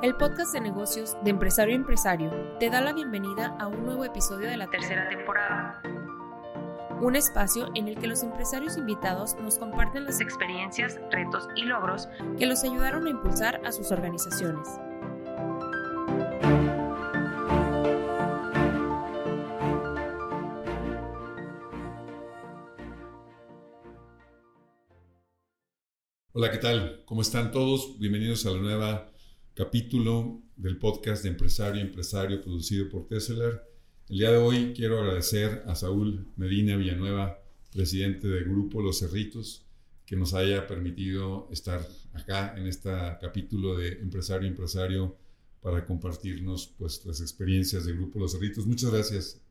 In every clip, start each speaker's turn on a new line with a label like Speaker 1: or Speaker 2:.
Speaker 1: El podcast de negocios de empresario a empresario te da la bienvenida a un nuevo episodio de la tercera temporada. Un espacio en el que los empresarios invitados nos comparten las experiencias, retos y logros que los ayudaron a impulsar a sus organizaciones.
Speaker 2: Hola, ¿qué tal? ¿Cómo están todos? Bienvenidos a la nueva capítulo del podcast de Empresario Empresario producido por Tesseler. El día de hoy quiero agradecer a Saúl Medina Villanueva, presidente del Grupo Los Cerritos, que nos haya permitido estar acá en este capítulo de Empresario Empresario para compartirnos pues, las experiencias del Grupo Los Cerritos. Muchas gracias,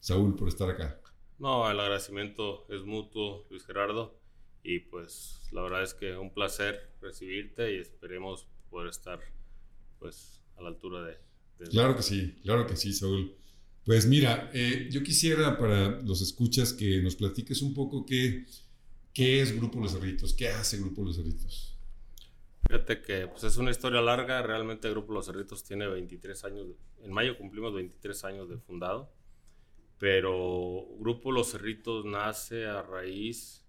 Speaker 2: Saúl, por estar acá.
Speaker 3: No, el agradecimiento es mutuo, Luis Gerardo. Y pues la verdad es que un placer recibirte y esperemos poder estar pues a la altura de...
Speaker 2: Claro que sí, claro que sí, Saúl. Pues mira, eh, yo quisiera para los escuchas que nos platiques un poco qué, qué es Grupo Los Cerritos, qué hace Grupo Los Cerritos.
Speaker 3: Fíjate que pues, es una historia larga, realmente Grupo Los Cerritos tiene 23 años, en mayo cumplimos 23 años de fundado, pero Grupo Los Cerritos nace a raíz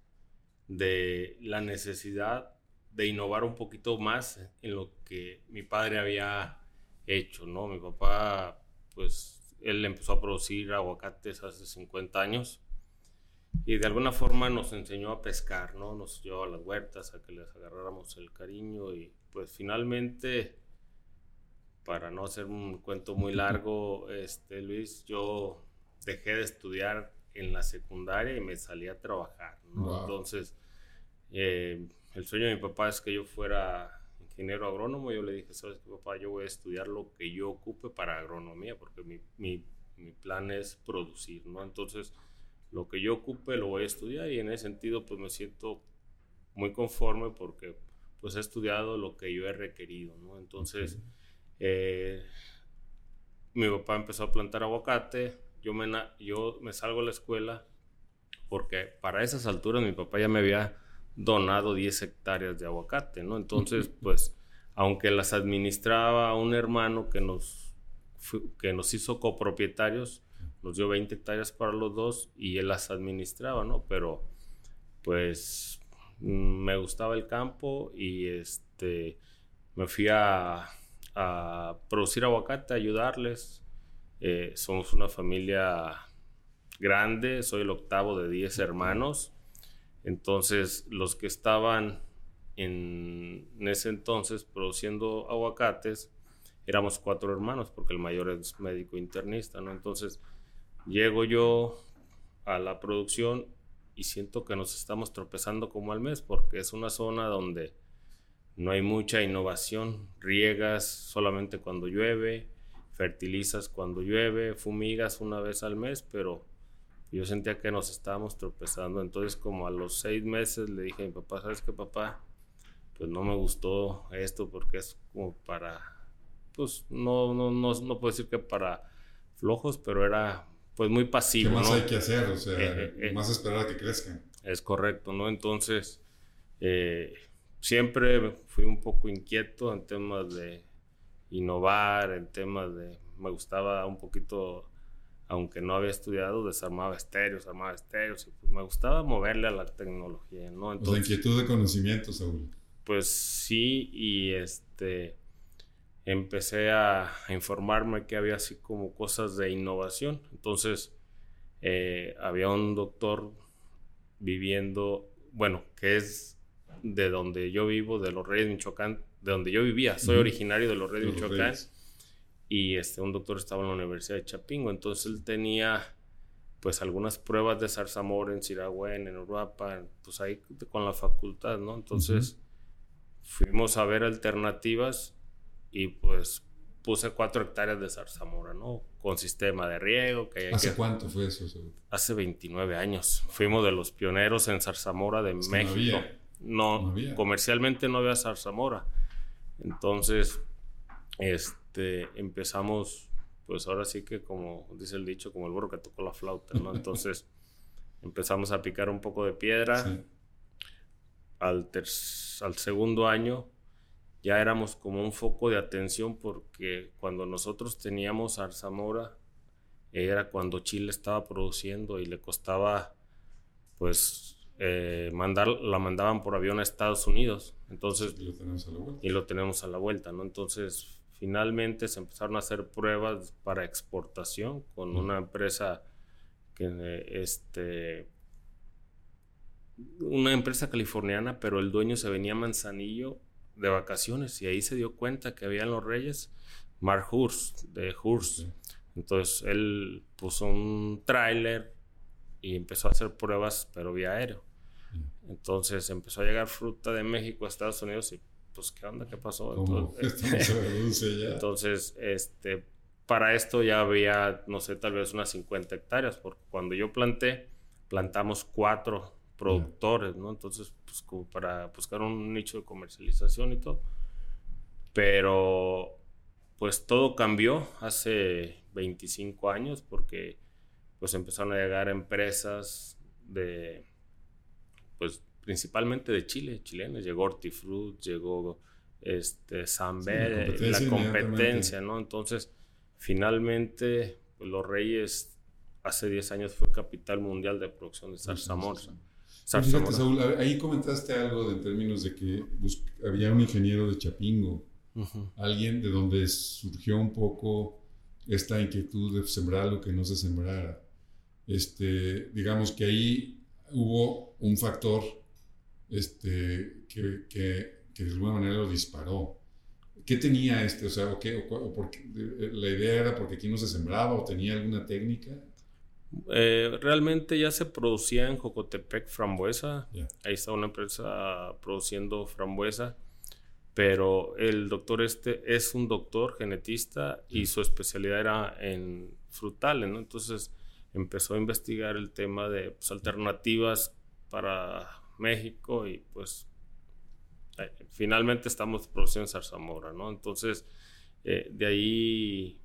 Speaker 3: de la necesidad de innovar un poquito más en lo que mi padre había hecho, ¿no? Mi papá, pues, él empezó a producir aguacates hace 50 años y de alguna forma nos enseñó a pescar, ¿no? Nos llevó a las huertas a que les agarráramos el cariño y pues finalmente, para no hacer un cuento muy largo, este, Luis, yo dejé de estudiar en la secundaria y me salí a trabajar, ¿no? Entonces, eh, el sueño de mi papá es que yo fuera ingeniero agrónomo. Yo le dije, sabes qué, papá, yo voy a estudiar lo que yo ocupe para agronomía, porque mi, mi, mi, plan es producir, ¿no? Entonces, lo que yo ocupe lo voy a estudiar y en ese sentido, pues me siento muy conforme porque pues he estudiado lo que yo he requerido, ¿no? Entonces, eh, mi papá empezó a plantar aguacate, yo me, yo me salgo a la escuela porque para esas alturas mi papá ya me había donado 10 hectáreas de aguacate, ¿no? Entonces, pues, aunque las administraba un hermano que nos, que nos hizo copropietarios, nos dio 20 hectáreas para los dos y él las administraba, ¿no? Pero, pues, me gustaba el campo y este, me fui a, a producir aguacate, a ayudarles. Eh, somos una familia grande, soy el octavo de 10 hermanos entonces, los que estaban en, ese entonces produciendo aguacates, éramos cuatro hermanos, porque el mayor es médico internista, ¿no? Entonces, llego yo a la producción y siento que nos estamos tropezando como al mes, porque es una zona donde no hay mucha innovación, riegas solamente cuando llueve, fertilizas cuando llueve, fumigas una vez al mes, pero yo sentía que nos estábamos tropezando. Entonces, como a los seis meses le dije a mi papá, ¿sabes qué, papá? Pues no me gustó esto porque es como para, pues no, no, no, no puedo decir que para flojos, pero era pues muy pasivo.
Speaker 2: ¿Qué más hay que hacer? O sea, eh, eh, eh. más esperar a que crezcan.
Speaker 3: Es correcto, ¿no? Entonces, siempre fui un poco inquieto en temas de innovar, en temas de, me gustaba un poquito aunque no había estudiado, desarmaba estéreos, armaba estéreos, y pues me gustaba moverle a la tecnología, ¿no?
Speaker 2: Entonces, o inquietud de conocimiento, Saúl.
Speaker 3: Pues sí, y este, empecé a, informarme que había así como cosas de innovación. Entonces, eh, había un doctor viviendo, bueno, que es de donde yo vivo, de los Reyes de Michoacán, de donde yo vivía, soy originario de los Reyes de Michoacán y este, un doctor estaba en la Universidad de Chapingo, entonces él tenía pues algunas pruebas de zarzamora en Siragüen, en Uruapa, pues ahí con la facultad, ¿no? Entonces fuimos a ver alternativas y pues puse cuatro hectáreas de zarzamora, ¿no? Con sistema de riego. Que
Speaker 2: ¿Hace cuánto fue eso?
Speaker 3: Hace 29 años. Fuimos de los pioneros en zarzamora de México. No, comercialmente no había zarzamora. Entonces, este empezamos, pues ahora sí que como dice el dicho, como el burro que tocó la flauta, ¿no? Entonces empezamos a picar un poco de piedra. Al, al segundo año ya éramos como un foco de atención porque cuando nosotros teníamos Arzamora era cuando Chile estaba produciendo y le costaba pues eh, mandar, la mandaban por avión a Estados Unidos. Entonces,
Speaker 2: y lo tenemos a la vuelta.
Speaker 3: Y lo tenemos a la vuelta, ¿no? Entonces, finalmente se empezaron a hacer pruebas para exportación con una empresa que, este, una empresa californiana, pero el dueño se venía a Manzanillo de vacaciones y ahí se dio cuenta que había en Los Reyes Mark Hurst, de Hurst. Entonces él puso un tráiler y empezó a hacer pruebas, pero vía aéreo. Entonces empezó a llegar fruta de México a Estados Unidos y pues qué onda, qué pasó. Entonces, este, para esto ya había, no sé, tal vez unas 50 hectáreas, porque cuando yo planté, plantamos cuatro productores, ¿no? Entonces, pues como para buscar un nicho de comercialización y todo. Pero, pues todo cambió hace 25 años porque pues empezaron a llegar empresas de, pues principalmente de Chile, chilenos, llegó Hortifruit, llegó este, Samber, la competencia, ¿no? Entonces, finalmente, pues, Los Reyes hace 10 años fue capital mundial de producción de zarzamora.
Speaker 2: Fíjate, Saúl, ahí comentaste algo en términos de que había un ingeniero de Chapingo, alguien de donde surgió un poco esta inquietud de sembrar lo que no se sembrara. Este, digamos que ahí hubo un factor este, que, que, de alguna manera lo disparó. ¿Qué tenía este? O sea, o qué, ¿la idea era porque aquí no se sembraba o tenía alguna técnica?
Speaker 3: Eh, realmente ya se producía en Jocotepec frambuesa. Ahí está una empresa produciendo frambuesa. Pero el doctor este es un doctor genetista y su especialidad era en frutales, ¿no? Entonces empezó a investigar el tema de pues, alternativas para México y pues eh, finalmente estamos produciendo zarzamora, ¿no? Entonces, eh, de ahí,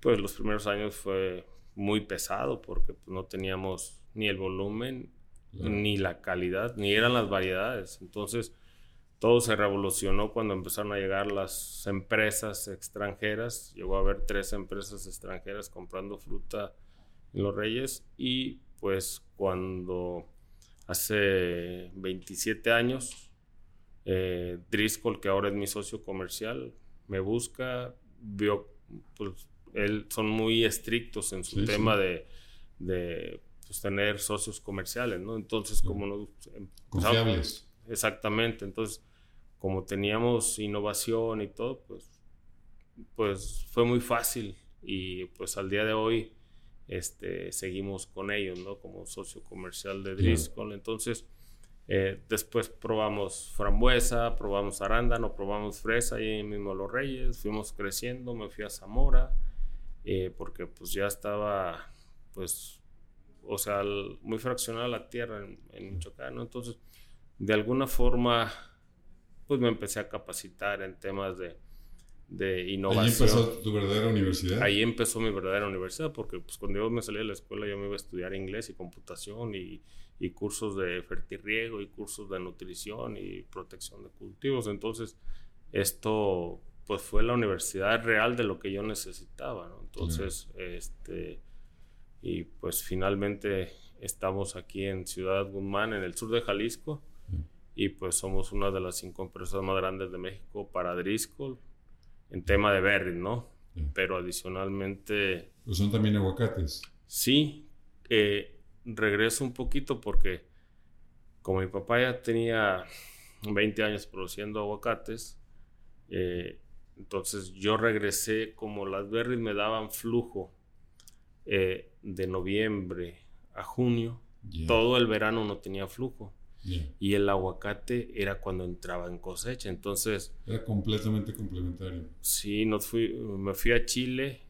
Speaker 3: pues los primeros años fue muy pesado porque pues, no teníamos ni el volumen, ni la calidad, ni eran las variedades. Entonces, todo se revolucionó cuando empezaron a llegar las empresas extranjeras. Llegó a haber tres empresas extranjeras comprando fruta en Los Reyes y pues cuando hace 27 años eh, Driscoll, que ahora es mi socio comercial, me busca, vio, pues él, son muy estrictos en su tema de, de pues, tener socios comerciales, ¿no? Entonces, como no...
Speaker 2: Em, Confiables.
Speaker 3: Exactamente, entonces, como teníamos innovación y todo, pues, pues fue muy fácil y pues al día de hoy este, seguimos con ellos, ¿no? Como socio comercial de Driscoll. Entonces, eh, después probamos frambuesa, probamos arándano, probamos fresa ahí mismo Los Reyes, fuimos creciendo, me fui a Zamora, eh, porque pues ya estaba, pues, o sea, muy fraccionada la tierra en, en Michoacán, ¿no? Entonces, de alguna forma, pues me empecé a capacitar en temas de de innovación.
Speaker 2: Ahí empezó tu verdadera universidad.
Speaker 3: Ahí empezó mi verdadera universidad, porque pues, cuando yo me salí de la escuela yo me iba a estudiar inglés y computación y, y cursos de fertirriego y cursos de nutrición y protección de cultivos. Entonces, esto pues fue la universidad real de lo que yo necesitaba, ¿no? Entonces, este, y pues finalmente estamos aquí en Ciudad Guzmán, en el sur de Jalisco, y pues somos una de las cinco empresas más grandes de México para Driscoll, en tema de berries, ¿no? Pero adicionalmente...
Speaker 2: Pues son también aguacates.
Speaker 3: Sí, eh, regreso un poquito porque como mi papá ya tenía 20 años produciendo aguacates, eh, entonces yo regresé como las berries me daban flujo eh, de noviembre a junio, todo el verano no tenía flujo. Y el aguacate era cuando entraba en cosecha, entonces...
Speaker 2: Era completamente complementario.
Speaker 3: Sí, nos fui, me fui a Chile,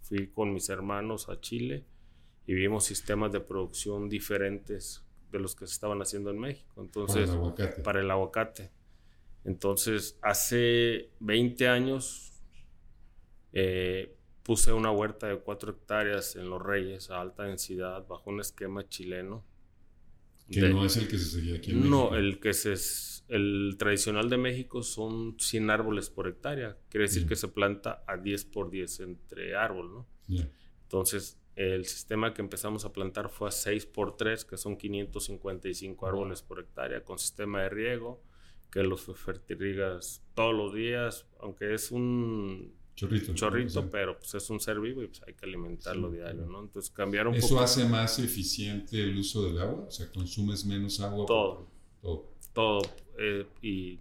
Speaker 3: fui con mis hermanos a Chile y vimos sistemas de producción diferentes de los que se estaban haciendo en México. Entonces,
Speaker 2: para el aguacate.
Speaker 3: Para el aguacate. Entonces, hace 20 años eh, puse una huerta de 4 hectáreas en Los Reyes a alta densidad bajo un esquema chileno
Speaker 2: que no es el que se seguía aquí en
Speaker 3: No, el que se, el tradicional de México son 100 árboles por hectárea. Quiere decir
Speaker 2: Ya.
Speaker 3: que se planta a 10 por 10 entre árbol, ¿no? Entonces, el sistema que empezamos a plantar fue a 6 por 3, que son 555 árboles por hectárea, con sistema de riego, que los fertirrigas todos los días, aunque es un
Speaker 2: Chorrito.
Speaker 3: chorrito, pero pues es un ser vivo y pues hay que alimentarlo
Speaker 2: Sí,
Speaker 3: diario. ¿no? Entonces, cambiar un
Speaker 2: ¿Eso
Speaker 3: poco
Speaker 2: hace más eficiente el uso del agua? O sea, consumes menos agua.
Speaker 3: todo.
Speaker 2: Todo.
Speaker 3: todo eh, y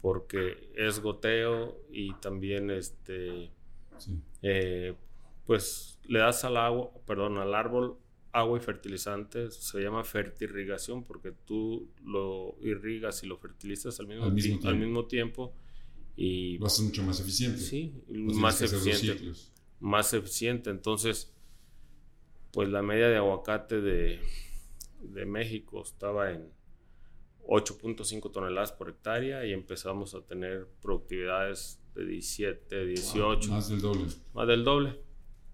Speaker 3: porque es goteo y también este
Speaker 2: Sí.
Speaker 3: eh, pues le das al agua perdón al árbol agua y fertilizantes se llama fertirrigación porque tú lo irrigas y lo fertilizas al mismo,
Speaker 2: Al mismo
Speaker 3: ti-
Speaker 2: tiempo.
Speaker 3: al mismo tiempo y
Speaker 2: Lo haces mucho más eficiente.
Speaker 3: sí más eficiente más eficiente. Entonces, pues la media de aguacate de, de México estaba en 8.5 toneladas por hectárea y empezamos a tener productividades de 17, 18,
Speaker 2: Más del doble.
Speaker 3: más del doble.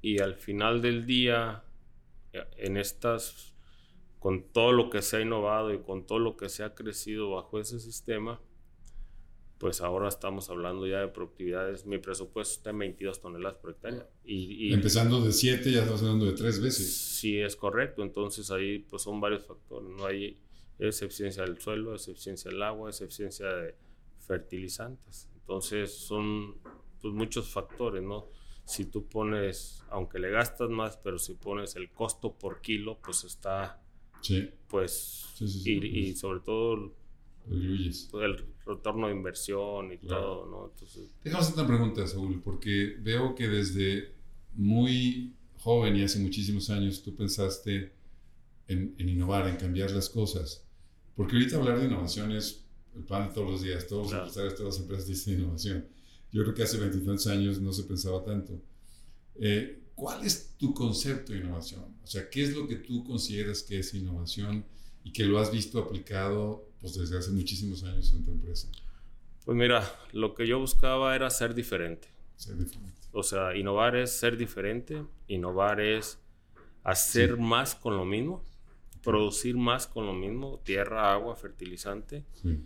Speaker 3: Y al final del día, en estas, con todo lo que se ha innovado y con todo lo que se ha crecido bajo ese sistema, pues ahora estamos hablando ya de productividades. Mi presupuesto está en 22 toneladas por hectárea. Y, y
Speaker 2: Empezando de 7, ya estás hablando de 3 veces.
Speaker 3: sí es correcto. Entonces ahí pues son varios factores. No hay es eficiencia del suelo, es eficiencia del agua, es eficiencia de fertilizantes. Entonces son pues muchos factores, ¿no? Si tú pones, aunque le gastas más, pero si pones el costo por kilo, pues está,
Speaker 2: Sí,
Speaker 3: pues,
Speaker 2: Sí, sí, sí,
Speaker 3: y, y sobre todo
Speaker 2: diluyes.
Speaker 3: el retorno de inversión y
Speaker 2: Claro.
Speaker 3: todo, ¿no? Entonces,
Speaker 2: Déjame hacer una pregunta, Saúl, porque veo que desde muy joven y hace muchísimos años tú pensaste en, en innovar, en cambiar las cosas. Porque ahorita hablar de innovación es el pan de todos los días. Todos los
Speaker 3: Claro.
Speaker 2: empresarios, todas las empresas dicen innovación. Yo creo que hace veintitantos años no se pensaba tanto. Eh, ¿Cuál es tu concepto de innovación? O sea, ¿qué es lo que tú consideras que es innovación y que lo has visto aplicado pues, desde hace muchísimos años en tu empresa?
Speaker 3: pues mira, lo que yo buscaba era ser diferente.
Speaker 2: Ser diferente.
Speaker 3: O sea, innovar es ser diferente, innovar es hacer
Speaker 2: Sí.
Speaker 3: más con lo mismo, producir más con lo mismo, tierra, agua, fertilizante.
Speaker 2: Sí.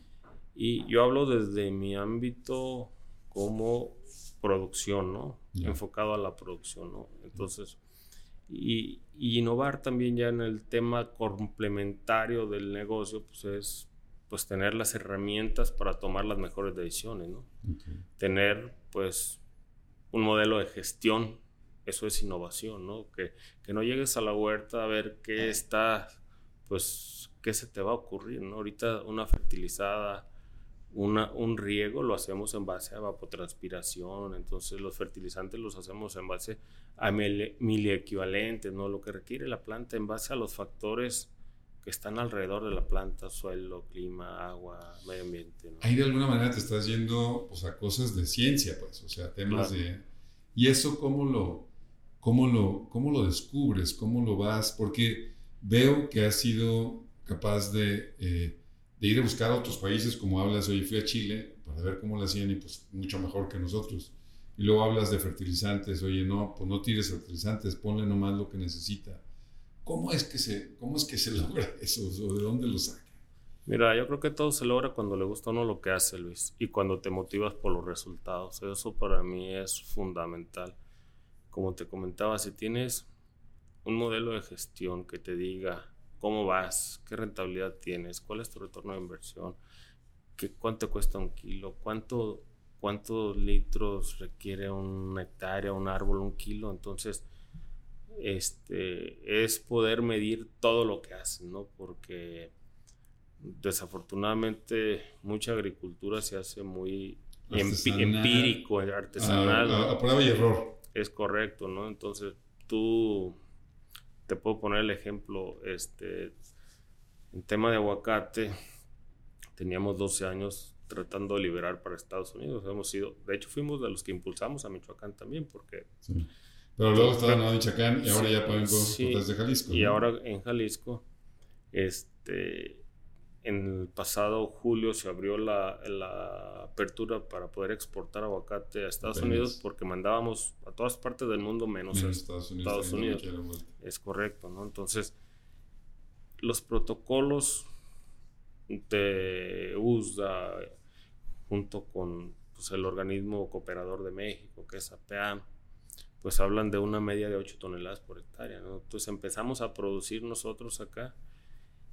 Speaker 3: Y yo hablo desde mi ámbito como producción, ¿no? Enfocado a la producción, ¿no? Entonces, y, y innovar también ya en el tema complementario del negocio, pues es pues tener las herramientas para tomar las mejores decisiones, ¿no? Tener pues un modelo de gestión, eso es innovación, ¿no? Que, que no llegues a la huerta a ver qué está, pues, qué se te va a ocurrir, ¿no? Ahorita una fertilizada, una, un riego lo hacemos en base a evapotranspiración, entonces los fertilizantes los hacemos en base a mili, miliequivalentes, ¿no? Lo que requiere la planta en base a los factores que están alrededor de la planta, suelo, clima, agua, medio ambiente, ¿no?
Speaker 2: Ahí de alguna manera te estás yendo pues, a cosas de ciencia, pues, o sea, temas
Speaker 3: Claro.
Speaker 2: de... ¿Y eso cómo lo, cómo, lo, cómo lo descubres? ¿Cómo lo vas? Porque veo que has sido capaz de, eh, de ir a buscar a otros países, como hablas, oye, fui a Chile para ver cómo lo hacían y pues mucho mejor que nosotros. Y luego hablas de fertilizantes, oye, no, pues no tires fertilizantes, ponle nomás lo que necesita. ¿Cómo es que se, cómo es que se logra eso? ¿O de dónde lo saca?
Speaker 3: Mira, yo creo que todo se logra cuando le gusta a uno lo que hace, Luis, y cuando te motivas por los resultados. Eso para mí es fundamental. Como te comentaba, si tienes un modelo de gestión que te diga cómo vas, qué rentabilidad tienes, cuál es tu retorno de inversión, qué, cuánto cuesta un kilo, cuánto, cuántos litros requiere una hectárea, un árbol, un kilo, entonces este, es poder medir todo lo que hacen, ¿no? Porque desafortunadamente mucha agricultura se hace muy
Speaker 2: Artesanal.
Speaker 3: empírico, artesanal,
Speaker 2: A,
Speaker 3: ¿no?
Speaker 2: a- a prueba y error.
Speaker 3: es correcto, ¿no? Entonces tú te puedo poner el ejemplo, este, en tema de aguacate, teníamos 12 años tratando de liberar para Estados Unidos, hemos sido, de hecho fuimos de los que impulsamos a Michoacán también, porque
Speaker 2: Sí. Pero luego estaba en Michoacán y ahora ya pueden
Speaker 3: Sí,
Speaker 2: desde Jalisco.
Speaker 3: Y
Speaker 2: ¿no?
Speaker 3: ahora en Jalisco, este, en el pasado julio se abrió la, la apertura para poder exportar aguacate a Estados
Speaker 2: Apenas.
Speaker 3: Unidos porque mandábamos a todas partes del mundo menos
Speaker 2: Menos
Speaker 3: a
Speaker 2: Estados Unidos.
Speaker 3: Estados
Speaker 2: también.
Speaker 3: Es correcto, ¿no? Entonces, los protocolos de USDA, junto con pues, el organismo cooperador de México, que es APA, pues hablan de una media de 8 toneladas por hectárea. ¿no? Entonces empezamos a producir nosotros acá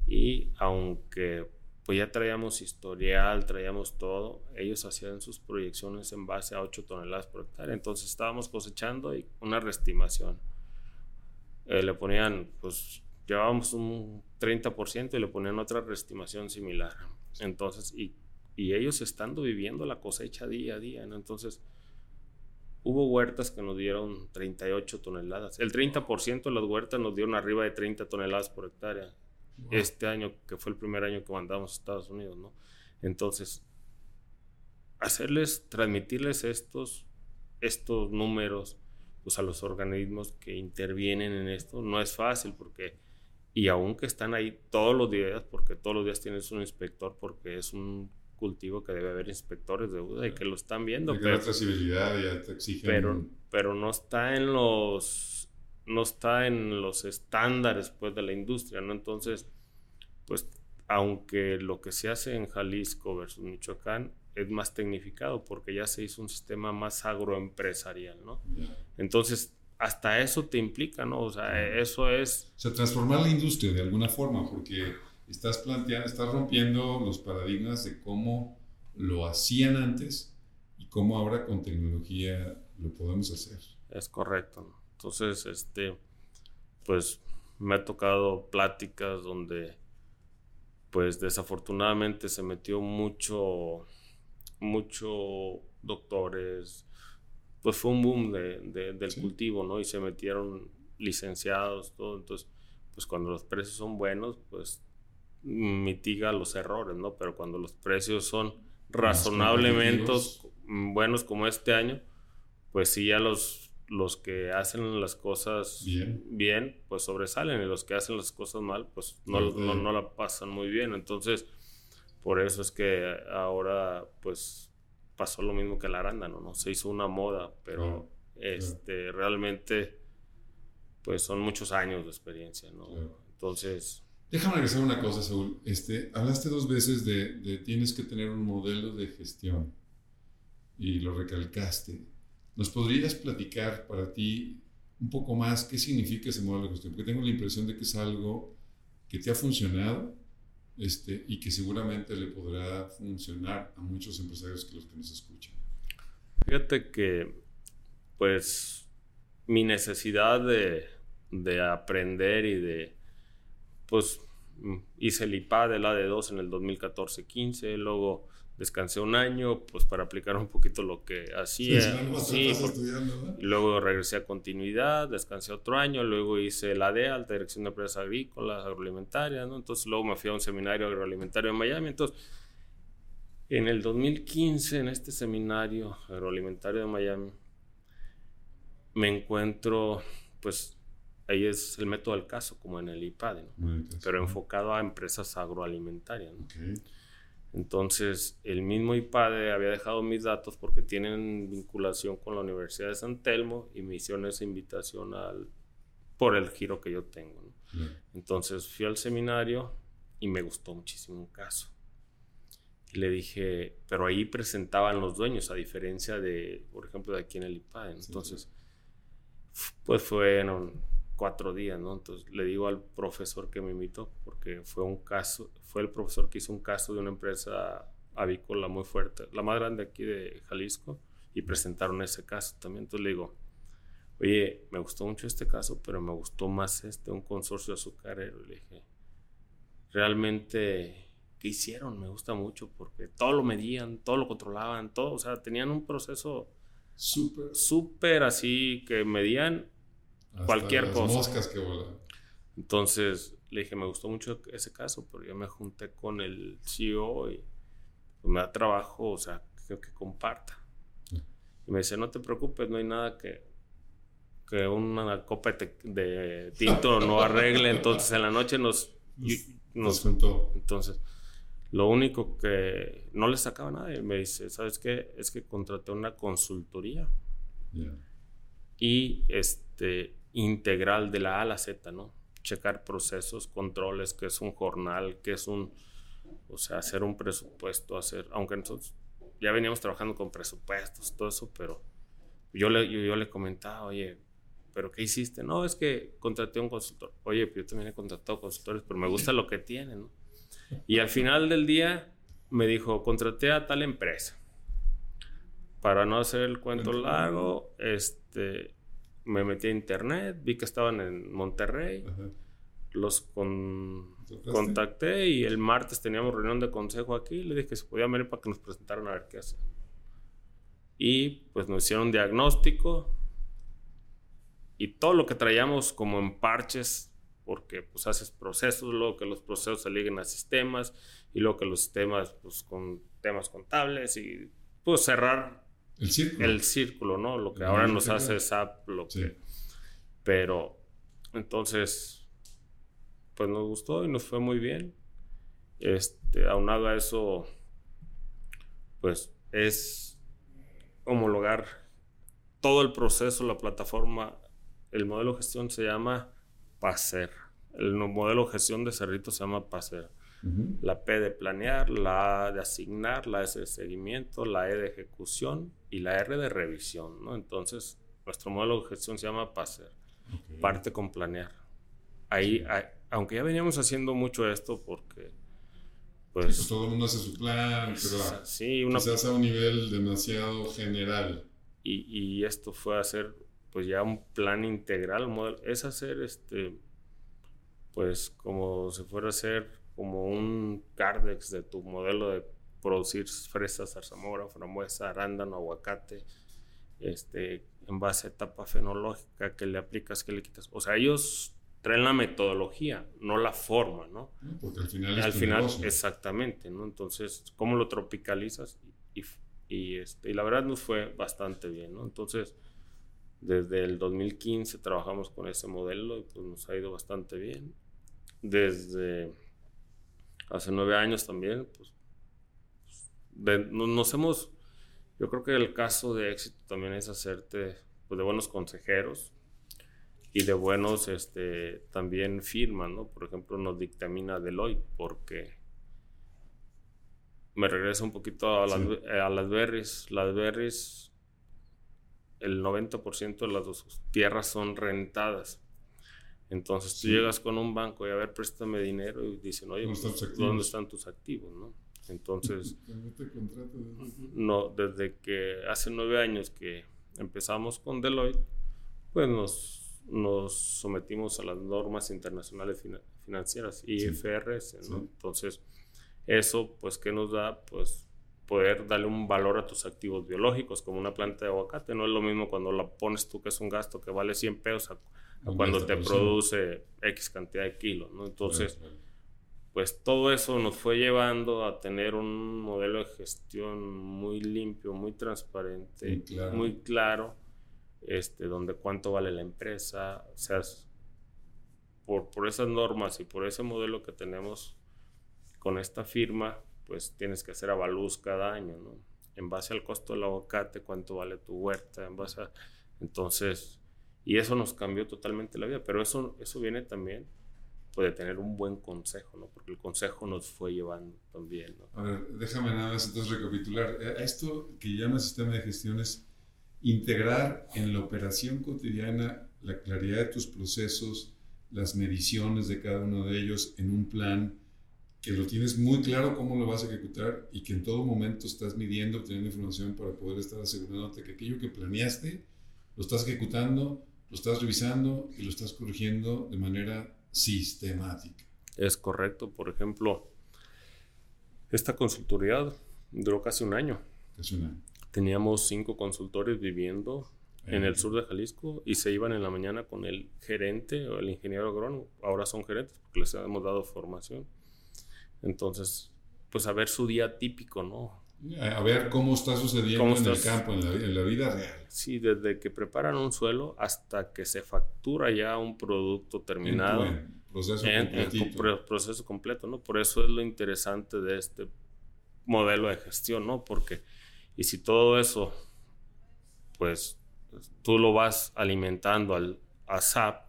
Speaker 3: y aunque pues ya traíamos historial, traíamos todo, ellos hacían sus proyecciones en base a 8 toneladas por hectárea. Entonces estábamos cosechando y una reestimación. Eh, le ponían, pues llevábamos un 30% y le ponían otra reestimación similar. Entonces, y, y ellos estando viviendo la cosecha día a día, ¿no? Entonces, Hubo huertas que nos dieron 38 toneladas. El 30% de las huertas nos dieron arriba de 30 toneladas por hectárea. Este año, que fue el primer año que mandamos a Estados Unidos, ¿no? Entonces, hacerles, transmitirles estos, estos números pues, a los organismos que intervienen en esto no es fácil porque, y aunque están ahí todos los días, porque todos los días tienes un inspector, porque es un cultivo que debe haber inspectores de UDA y que lo están viendo.
Speaker 2: pero, la trazabilidad ya te exigen.
Speaker 3: Pero, pero no está en los no está en los estándares pues de la industria, ¿no? Entonces, pues aunque lo que se hace en Jalisco versus Michoacán es más tecnificado porque ya se hizo un sistema más agroempresarial, ¿no? Entonces, hasta eso te implica, ¿no? O sea, eso es...
Speaker 2: O sea, transformar la industria de alguna forma, porque estás planteando, estás rompiendo los paradigmas de cómo lo hacían antes y cómo ahora con tecnología lo podemos hacer.
Speaker 3: Es correcto. Entonces, este, pues me ha tocado pláticas donde, pues desafortunadamente se metió mucho, mucho doctores, pues fue un boom de, del cultivo, ¿no? Y se metieron licenciados, todo. Entonces, pues cuando los precios son buenos, pues mitiga los errores, ¿no? Pero cuando los precios son razonablemente buenos como este año, pues sí ya los, los que hacen las cosas bien. pues sobresalen y los que hacen las cosas mal, pues no, no, la pasan muy bien. Entonces, por eso es que ahora, pues pasó lo mismo que la arándano, ¿no? Se hizo una moda, pero este, realmente, pues son muchos años de experiencia, ¿no? Entonces
Speaker 2: Déjame regresar una cosa, Saúl. Este, hablaste dos veces de, de, tienes que tener un modelo de gestión y lo recalcaste. ¿Nos podrías platicar para ti un poco más qué significa ese modelo de gestión? Porque tengo la impresión de que es algo que te ha funcionado este, y que seguramente le podrá funcionar a muchos empresarios que los que nos escuchan.
Speaker 3: Fíjate que, pues, mi necesidad de, de aprender y de pues mm, hice el IPAD, el AD2 en el 2014-15, luego descansé un año, pues para aplicar un poquito lo que hacía. Sí, y luego regresé a continuidad, descansé otro año, luego hice el AD, Alta Dirección de Empresas Agrícolas, Agroalimentarias, ¿no? Entonces luego me fui a un seminario agroalimentario en Miami, entonces... En el 2015, en este seminario agroalimentario de Miami, me encuentro, pues, ahí es el método del caso, como en el IPAD, pero enfocado a empresas agroalimentarias. Entonces, el mismo IPADE había dejado mis datos porque tienen vinculación con la Universidad de San Telmo y me hicieron esa invitación al, por el giro que yo tengo. Entonces, fui al seminario y me gustó muchísimo un caso. Y le dije, pero ahí presentaban los dueños, a diferencia de, por ejemplo, de aquí en el IPADE. Entonces, pues fueron cuatro días, ¿no? Entonces le digo al profesor que me invitó, porque fue un caso, fue el profesor que hizo un caso de una empresa avícola muy fuerte, la más grande aquí de Jalisco, y presentaron ese caso también. Entonces le digo, oye, me gustó mucho este caso, pero me gustó más este, un consorcio azucarero. Le dije, realmente, ¿qué hicieron? Me gusta mucho porque todo lo medían, todo lo controlaban, todo, o sea, tenían un proceso súper, súper así que medían cualquier las cosa.
Speaker 2: moscas que volan.
Speaker 3: Entonces le dije, me gustó mucho ese caso, pero yo me junté con el CEO y pues, me da trabajo, o sea, que, que comparta. Y me dice, no te preocupes, no hay nada que, que una copa de, tinto no arregle. Entonces en la noche nos, nos, juntó. Entonces, lo único que no le sacaba nada, y me dice, ¿sabes qué? Es que contraté una consultoría. Y este, integral de la A a la Z, ¿no? Checar procesos, controles, que es un jornal, que es un, O sea, hacer un presupuesto, hacer, aunque nosotros ya veníamos trabajando con presupuestos, todo eso, pero yo le, yo, le comentaba, oye, ¿pero qué hiciste? No, es que contraté a un consultor. Oye, yo también he contratado consultores, pero me gusta lo que tienen, ¿no? Y al final del día me dijo, contraté a tal empresa. Para no hacer el cuento largo, este, me metí a internet, vi que estaban en Monterrey, los contacté y el martes teníamos reunión de consejo aquí, le dije que se podía venir para que nos presentaran a ver qué hacer. Y pues nos hicieron un diagnóstico y todo lo que traíamos como en parches, porque pues haces procesos, luego que los procesos se liguen a sistemas y luego que los sistemas pues con temas contables y pues cerrar
Speaker 2: el círculo.
Speaker 3: El círculo, ¿no? Lo que ahora nos hace SAP, lo que... Pero, entonces, pues nos gustó y nos fue muy bien. Este, aunado a eso, pues es homologar todo el proceso, la plataforma, el modelo de gestión se llama PASER. El modelo de gestión de Cerrito se llama PASER. La P de planear, la A de asignar, la S de seguimiento, la E de ejecución y la R de revisión, ¿no? Entonces, nuestro modelo de gestión se llama PASER. Parte con planear. Ahí, aunque ya veníamos haciendo mucho esto porque...
Speaker 2: Pues, pues todo el mundo hace su plan, pero sí, una, quizás a un nivel demasiado general.
Speaker 3: Y, y esto fue hacer pues ya un plan integral, modelo, es hacer este, pues como si fuera a hacer como un cardex de tu modelo de producir fresas, zarzamora, frambuesa, arándano, aguacate, este, en base a etapa fenológica que le aplicas, que le quitas. O sea, ellos traen la metodología, no la forma, ¿no?
Speaker 2: Porque al final es
Speaker 3: Al final, exactamente, ¿no? Entonces, ¿cómo lo tropicalizas? Y, y, este, y la verdad nos fue bastante bien, ¿no? Entonces, desde el 2015 trabajamos con ese modelo y pues nos ha ido bastante bien. Desde hace nueve años también, pues, nos hemos, yo creo que el caso de éxito también es hacerte pues, de buenos consejeros y de buenos, este, también firmas, ¿no? Por ejemplo, nos dictamina Deloitte porque me regreso un poquito a las, eh, a las berries. Las berries, el 90% de las tierras son rentadas. Entonces tú llegas con un banco y a ver, préstame dinero y dicen, oye, ¿dónde están tus activos? ¿no? Entonces, no, desde que hace nueve años que empezamos con Deloitte, pues nos, nos sometimos a las normas internacionales financieras, IFRS, ¿no? Entonces, eso, pues, ¿qué nos da? Pues poder darle un valor a tus activos biológicos, como una planta de aguacate. No es lo mismo cuando la pones tú, que es un gasto que vale 100 pesos, cuando te produce X cantidad de kilos, ¿no? Entonces, pues todo eso nos fue llevando a tener un modelo de gestión muy limpio, muy transparente, muy claro, este, donde cuánto vale la empresa, o sea, por, por esas normas y por ese modelo que tenemos con esta firma, pues tienes que hacer avalúos cada año, ¿no? En base al costo del aguacate, cuánto vale tu huerta, en base a... Entonces, y eso nos cambió totalmente la vida, pero eso, eso viene también puede tener un buen consejo, ¿no? Porque el consejo nos fue llevando también, ¿no?
Speaker 2: A ver, déjame nada más entonces recapitular. Eh, esto que llama sistema de gestión es integrar en la operación cotidiana la claridad de tus procesos, las mediciones de cada uno de ellos en un plan que lo tienes muy claro cómo lo vas a ejecutar y que en todo momento estás midiendo, obteniendo información para poder estar asegurándote que aquello que planeaste lo estás ejecutando lo estás revisando y lo estás corrigiendo de manera sistemática.
Speaker 3: Es correcto. Por ejemplo, esta consultoría duró casi un año.
Speaker 2: Casi un año.
Speaker 3: Teníamos cinco consultores viviendo en el sur de Jalisco y se iban en la mañana con el gerente o el ingeniero agrónomo. Ahora son gerentes porque les hemos dado formación. Entonces, pues a ver su día típico, ¿no?
Speaker 2: A ver cómo está sucediendo en el campo, en la, vida real.
Speaker 3: Sí, desde que preparan un suelo hasta que se factura ya un producto terminado.
Speaker 2: En proceso
Speaker 3: proceso completo, ¿no? Por eso es lo interesante de este modelo de gestión, ¿no? Porque, y si todo eso, pues, tú lo vas alimentando al, a SAP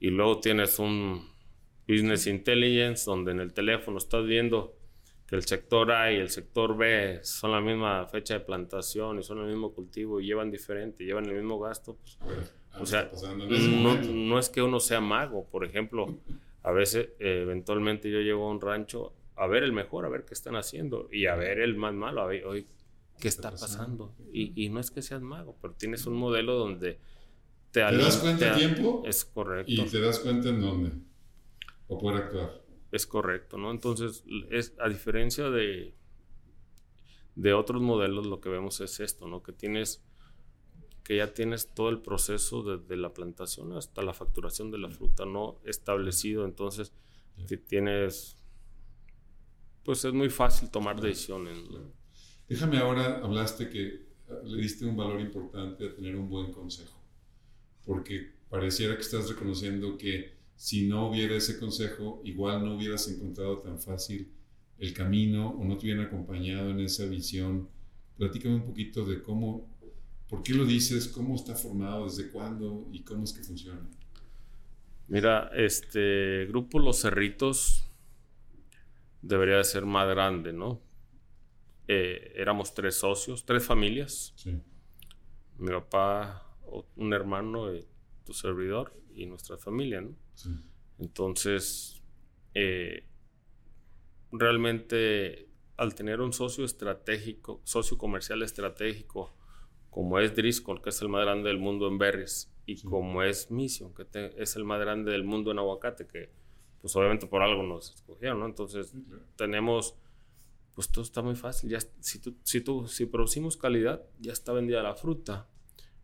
Speaker 3: y luego tienes un Business Intelligence, donde en el teléfono estás viendo que el sector A y el sector B son la misma fecha de plantación y son el mismo cultivo y llevan diferente, llevan el mismo gasto. Pues, o sea, no, no, es que uno sea mago, por ejemplo, a veces eventualmente yo llego a un rancho a ver el mejor, a ver qué están haciendo y a ver el más malo, a ver hoy qué está pasando. Y, y, no es que seas mago, pero tienes un modelo donde
Speaker 2: te, ¿Te das cuenta en tiempo.
Speaker 3: Es correcto.
Speaker 2: Y te das cuenta en dónde. O poder actuar.
Speaker 3: Es correcto, ¿no? Entonces, es, a diferencia de, de otros modelos, lo que vemos es esto, ¿no? Que tienes que ya tienes todo el proceso desde la plantación hasta la facturación de la fruta no establecido, entonces tienes, pues es muy fácil tomar decisiones.
Speaker 2: Déjame ahora, hablaste que le diste un valor importante a tener un buen consejo porque pareciera que estás reconociendo que si no hubiera ese consejo, igual no hubieras encontrado tan fácil el camino o no te hubieran acompañado en esa visión. Platícame un poquito de cómo, por qué lo dices, cómo está formado, desde cuándo y cómo es que funciona.
Speaker 3: Mira, este grupo Los Cerritos debería de ser más grande, ¿no? Eh, éramos tres socios, tres familias. Sí. Mi papá, un hermano de tu servidor y nuestra familia, ¿no? Entonces, eh, realmente al tener un socio estratégico, socio comercial estratégico, como es Driscoll, que es el más grande del mundo en berries, y como es Mission, que es el más grande del mundo en aguacate, que pues obviamente por algo nos escogieron, ¿no? Entonces tenemos, pues todo está muy fácil, ya, si, si, tú, si producimos calidad, ya está vendida la fruta,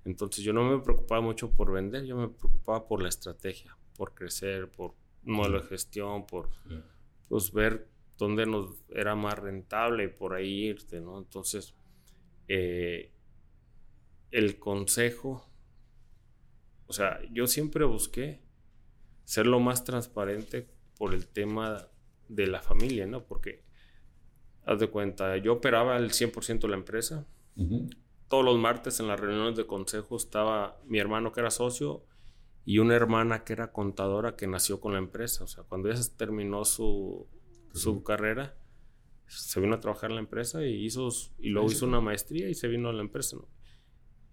Speaker 3: entonces yo no me preocupaba mucho por vender, yo me preocupaba por la estrategia, por crecer, por modelo de gestión, por pues, ver dónde nos era más rentable y por ahí irte, ¿no? Entonces, eh, el consejo, o sea, yo siempre busqué ser lo más transparente por el tema de la familia, ¿no? Porque, haz de cuenta, yo operaba el 100% de la empresa, todos los martes en las reuniones de consejo estaba mi hermano que era socio y una hermana que era contadora que nació con la empresa. O sea, cuando ella terminó su, su carrera, se vino a trabajar en la empresa y, hizo, y luego hizo una maestría y se vino a la empresa. ¿no?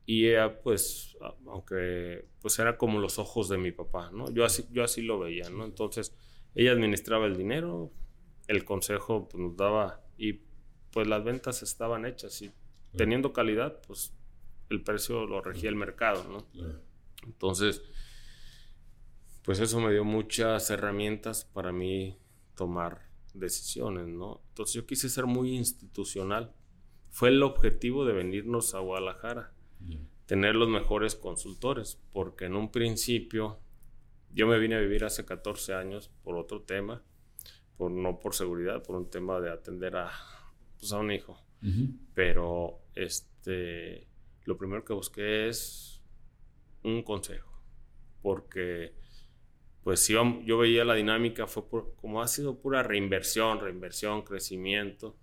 Speaker 3: Y ella, pues, aunque pues era como los ojos de mi papá, ¿no? Yo así, yo así lo veía, ¿no? Entonces, ella administraba el dinero, el consejo pues, nos daba y pues las ventas estaban hechas y teniendo calidad, pues el precio lo regía el mercado, ¿no? Entonces, pues eso me dio muchas herramientas para mí tomar decisiones, ¿no? Entonces yo quise ser muy institucional. Fue el objetivo de venirnos a Guadalajara, tener los mejores consultores, porque en un principio yo me vine a vivir hace 14 años por otro tema, por, no por seguridad, por un tema de atender a, pues, a un hijo. Pero este, lo primero que busqué es un consejo, porque pues si yo, veía la dinámica, fue como ha sido pura reinversión, reinversión, crecimiento,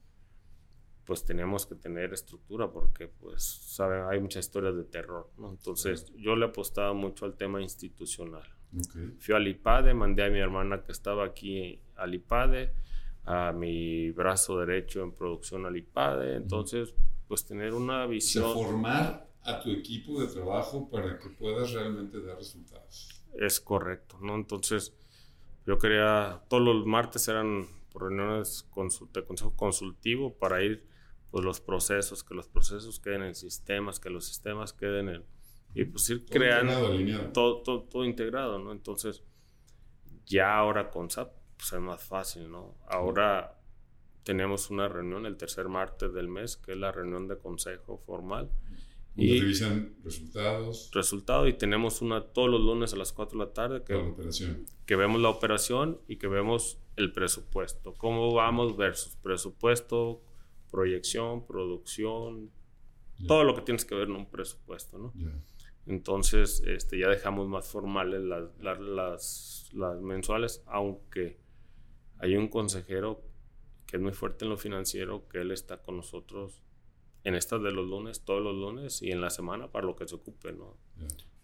Speaker 3: pues teníamos que tener estructura porque pues saben, hay muchas historias de terror, ¿no? Entonces yo le apostaba mucho al tema institucional. Fui al IPADE, mandé a mi hermana que estaba aquí al IPADE, a mi brazo derecho en producción al IPADE, entonces pues tener una visión.
Speaker 2: formar a tu equipo de trabajo para que puedas realmente dar resultados.
Speaker 3: Es correcto, ¿no? Entonces, yo quería, todos los martes eran reuniones de consejo consultivo para ir, pues los procesos, que los procesos queden en sistemas, que los sistemas queden en... Y pues ir creando todo, todo, todo, integrado, ¿no? Entonces, ya ahora con SAP, pues es más fácil, ¿no? Ahora tenemos una reunión el tercer martes del mes, que es la reunión de consejo formal.
Speaker 2: y revisan resultados.
Speaker 3: Resultados y tenemos una todos los lunes a las 4 de la tarde que, que vemos la operación y que vemos el presupuesto. ¿Cómo vamos versus presupuesto, proyección, producción, todo lo que tienes que ver en un presupuesto, ¿no? Entonces, este, ya dejamos más formales las, las, las mensuales, aunque hay un consejero que es muy fuerte en lo financiero, que él está con nosotros en estas de los lunes, todos los lunes y en la semana para lo que se ocupe, ¿no?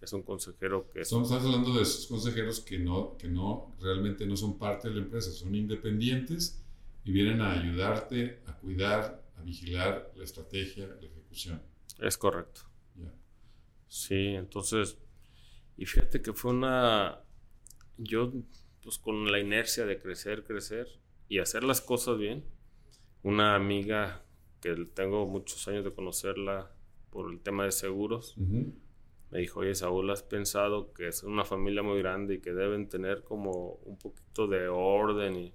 Speaker 3: Es un consejero que...
Speaker 2: Estamos hablando de esos consejeros que no, que no, realmente no son parte de la empresa, son independientes y vienen a ayudarte a cuidar, a vigilar la estrategia, la ejecución.
Speaker 3: Es correcto. Sí, entonces, y fíjate que fue una, yo pues con la inercia de crecer, crecer y hacer las cosas bien, una amiga que tengo muchos años de conocerla por el tema de seguros, me dijo, oye Saúl, ¿has pensado que es una familia muy grande y que deben tener como un poquito de orden y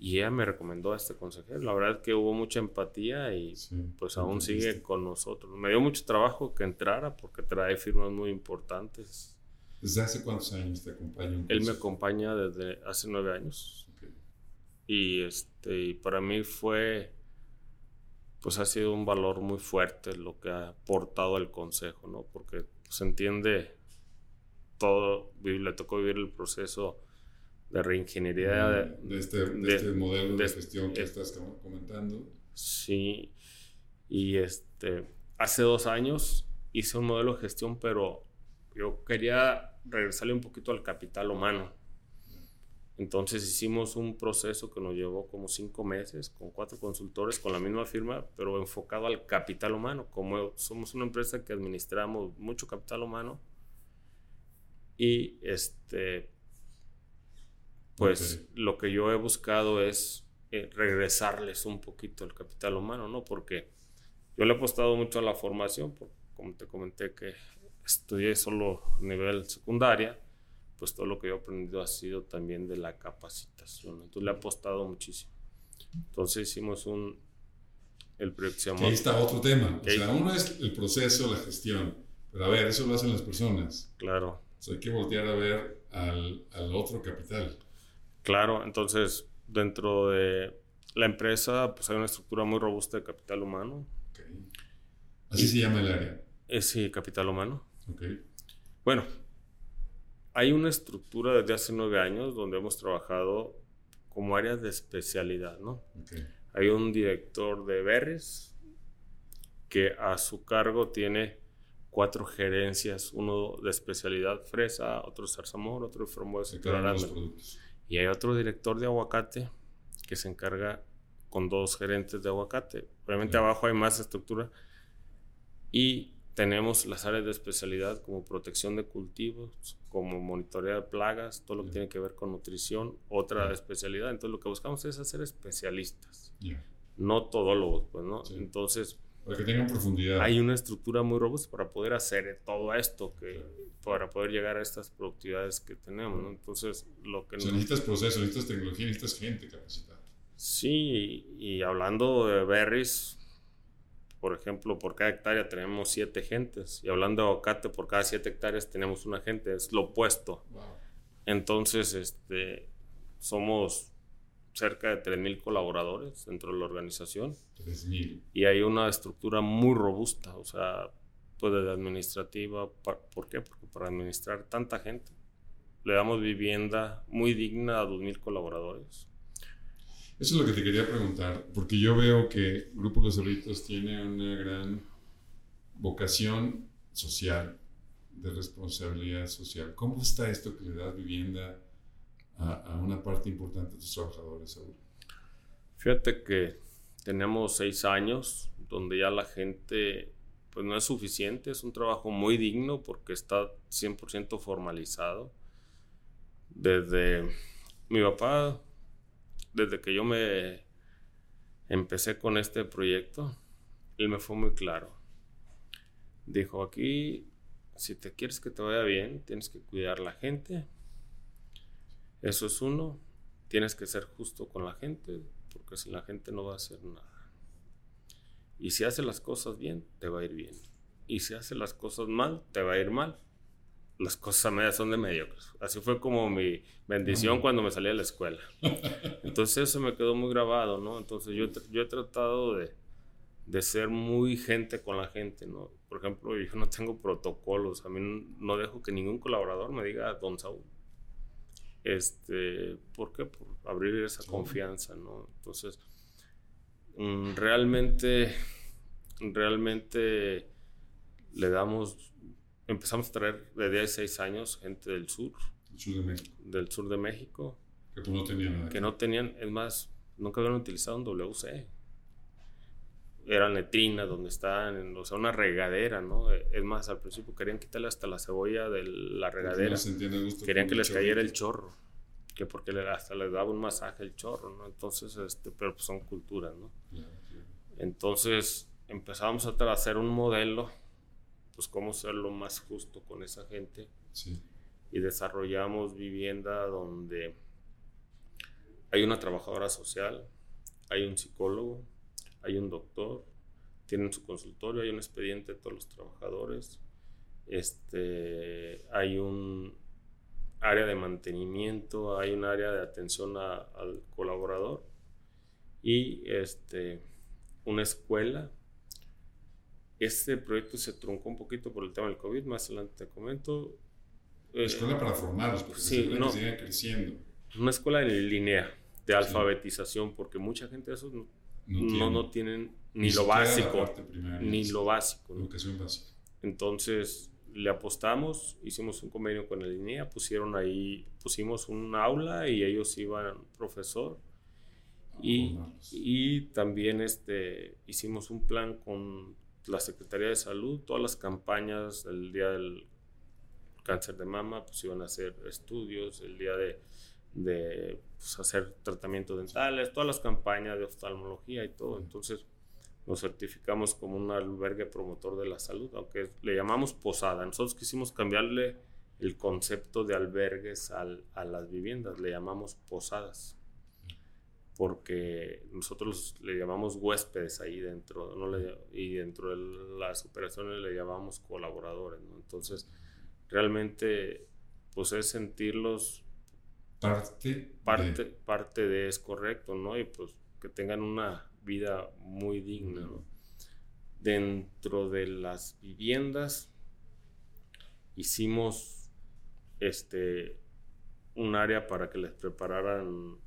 Speaker 3: y ella me recomendó a este consejero. La verdad es que hubo mucha empatía y pues aún sigue con nosotros. Me dio mucho trabajo que entrara porque trae firmas muy importantes.
Speaker 2: ¿Desde hace cuántos años te acompaña?
Speaker 3: Él me acompaña desde hace nueve años. Y, este, y para mí fue, pues ha sido un valor muy fuerte lo que ha aportado el consejo, ¿no? Porque se pues, entiende todo, le tocó vivir el proceso de reingeniería.
Speaker 2: De, este, este, modelo de, gestión que estás comentando.
Speaker 3: Sí, y este, hace dos años hice un modelo de gestión, pero yo quería regresarle un poquito al capital humano. Entonces hicimos un proceso que nos llevó como cinco meses con cuatro consultores con la misma firma, pero enfocado al capital humano. Como somos una empresa que administramos mucho capital humano y este, pues lo que yo he buscado es eh, regresarles un poquito el capital humano, ¿no? Porque yo le he apostado mucho a la formación, como te comenté que estudié solo a nivel secundaria, pues todo lo que yo he aprendido ha sido también de la capacitación, entonces le he apostado muchísimo. Entonces hicimos un, el proyecto
Speaker 2: Ahí está otro tema, o sea, uno es el proceso, la gestión, pero a ver, eso lo hacen las personas.
Speaker 3: Claro.
Speaker 2: O sea, hay que voltear a ver al, al otro capital.
Speaker 3: Claro, entonces dentro de la empresa pues hay una estructura muy robusta de capital humano.
Speaker 2: Así se llama el área.
Speaker 3: Es sí, capital humano. Bueno, hay una estructura desde hace nueve años donde hemos trabajado como áreas de especialidad, ¿no? Hay un director de Berres que a su cargo tiene cuatro gerencias, uno de especialidad fresa, otro zarzamor, otro frambuesa, y hay otro director de aguacate que se encarga con dos gerentes de aguacate. Obviamente abajo hay más estructura. Y tenemos las áreas de especialidad como protección de cultivos, como monitorear de plagas, todo lo que tiene que ver con nutrición, otra especialidad. Entonces lo que buscamos es hacer especialistas, no todólogos, pues, ¿no? Entonces
Speaker 2: para que tengan profundidad.
Speaker 3: Hay una estructura muy robusta para poder hacer todo esto, que, para poder llegar a estas productividades que tenemos. ¿no? Entonces, lo que...
Speaker 2: necesitas procesos, necesitas tecnología, necesitas gente capacitada.
Speaker 3: Sí, y, hablando de berries, por ejemplo, por cada hectárea tenemos siete gentes. Y hablando de aguacate, por cada siete hectáreas tenemos una gente. Es lo opuesto. Entonces, este, somos cerca de 3.000 colaboradores dentro de la organización.
Speaker 2: 3.000.
Speaker 3: Y hay una estructura muy robusta, o sea, pues de administrativa. ¿Por qué? Porque para administrar tanta gente le damos vivienda muy digna a 2.000 colaboradores.
Speaker 2: Eso es lo que te quería preguntar, porque yo veo que Grupo Los Cerritos tiene una gran vocación social, de responsabilidad social. ¿Cómo está esto que le da vivienda a, una parte importante de tus trabajadores, Saúl?
Speaker 3: Fíjate que tenemos seis años donde ya la gente, pues no es suficiente, es un trabajo muy digno porque está 100% formalizado. Desde mi papá, desde que yo me empecé con este proyecto, él me fue muy claro. Dijo, aquí, si te quieres que te vaya bien, tienes que cuidar la gente, eso es uno. Tienes que ser justo con la gente, porque si la gente no va a hacer nada. Y si hace las cosas bien, te va a ir bien. Y si hace las cosas mal, te va a ir mal. Las cosas a medias son de mediocres. Así fue como mi bendición cuando me salí de la escuela. Entonces eso me quedó muy grabado, ¿no? Entonces yo, yo he tratado de, de ser muy gente con la gente, ¿no? Por ejemplo, yo no tengo protocolos. A mí no dejo que ningún colaborador me diga Don Saúl. Este, ¿Por qué? Por abrir esa confianza, ¿no? Entonces, mm, realmente realmente le damos, empezamos a traer de 16 años gente del sur.
Speaker 2: Del sur de México.
Speaker 3: Del sur de México.
Speaker 2: Que pues no tenían nada.
Speaker 3: Que no tenían, es más, nunca habían utilizado un WC. Era letrina donde estaban, o sea, una regadera, ¿no? Es más, al principio querían quitarle hasta la cebolla de la regadera. querían que les cayera el chorro, que porque hasta les daba un masaje el chorro, ¿no? Entonces, este, pero pues son culturas, ¿no? Entonces empezamos a hacer un modelo, pues cómo ser lo más justo con esa gente. Y desarrollamos vivienda donde hay una trabajadora social, hay un psicólogo, hay un doctor, tienen su consultorio, hay un expediente de todos los trabajadores, este, hay un área de mantenimiento, hay un área de atención al colaborador y este, una escuela. Este proyecto se truncó un poquito por el tema del COVID, más adelante te comento.
Speaker 2: Escuela para formarlos, porque sí, no, creciendo.
Speaker 3: Una escuela en línea de alfabetización, porque mucha gente de esos no, no, tienen ni, lo básico, ni lo básico.
Speaker 2: Educación básica.
Speaker 3: Entonces le apostamos, hicimos un convenio con el INEA, pusieron ahí, pusimos un aula y ellos iban profesor. Y, y, también este, hicimos un plan con la Secretaría de Salud, todas las campañas, el día del cáncer de mama, pues iban a hacer estudios, el día de de pues, hacer tratamientos dentales, todas las campañas de oftalmología y todo. Entonces nos certificamos como un albergue promotor de la salud, aunque le llamamos posada. Nosotros quisimos cambiarle el concepto de albergues al, a las viviendas, le llamamos posadas, porque nosotros le llamamos huéspedes ahí dentro, ¿no? y dentro de las operaciones le llamamos colaboradores. ¿no? Entonces, realmente, pues es sentirlos
Speaker 2: parte,
Speaker 3: parte, de... parte de es correcto, ¿no? Y pues que tengan una vida muy digna, ¿no? Dentro de las viviendas hicimos este un área para que les prepararan,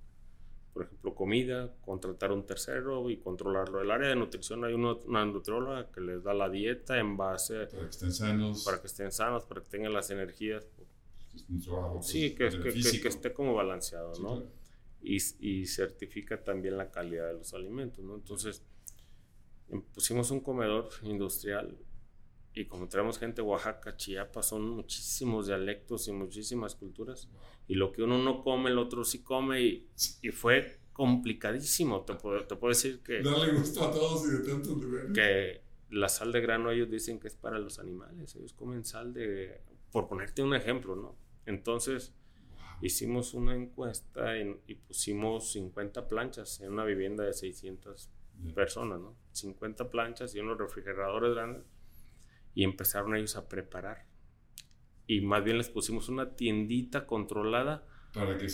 Speaker 3: por ejemplo, comida, contratar un tercero y controlarlo. El área de nutrición hay una nutrióloga que les da la dieta en base
Speaker 2: para que estén sanos,
Speaker 3: para que estén sanos, para que tengan las energías
Speaker 2: pues,
Speaker 3: sí, que, que, esté como balanceado, ¿no? Y, y, certifica también la calidad de los alimentos, ¿no? Entonces, em, pusimos un comedor industrial y como tenemos gente de Oaxaca, Chiapas, son muchísimos dialectos y muchísimas culturas. Y lo que uno no come, el otro sí come y, y fue complicadísimo. Te puedo, te puedo decir que...
Speaker 2: No le gustó a todos y de tantos lugares.
Speaker 3: Que la sal de grano ellos dicen que es para los animales. Ellos comen sal de... Por ponerte un ejemplo, ¿no? Entonces, hicimos una encuesta y pusimos 50 planchas en una vivienda de 600 personas, ¿no? 50 planchas y unos refrigeradores grandes y empezaron ellos a preparar. Y más bien les pusimos una tiendita controlada
Speaker 2: para que,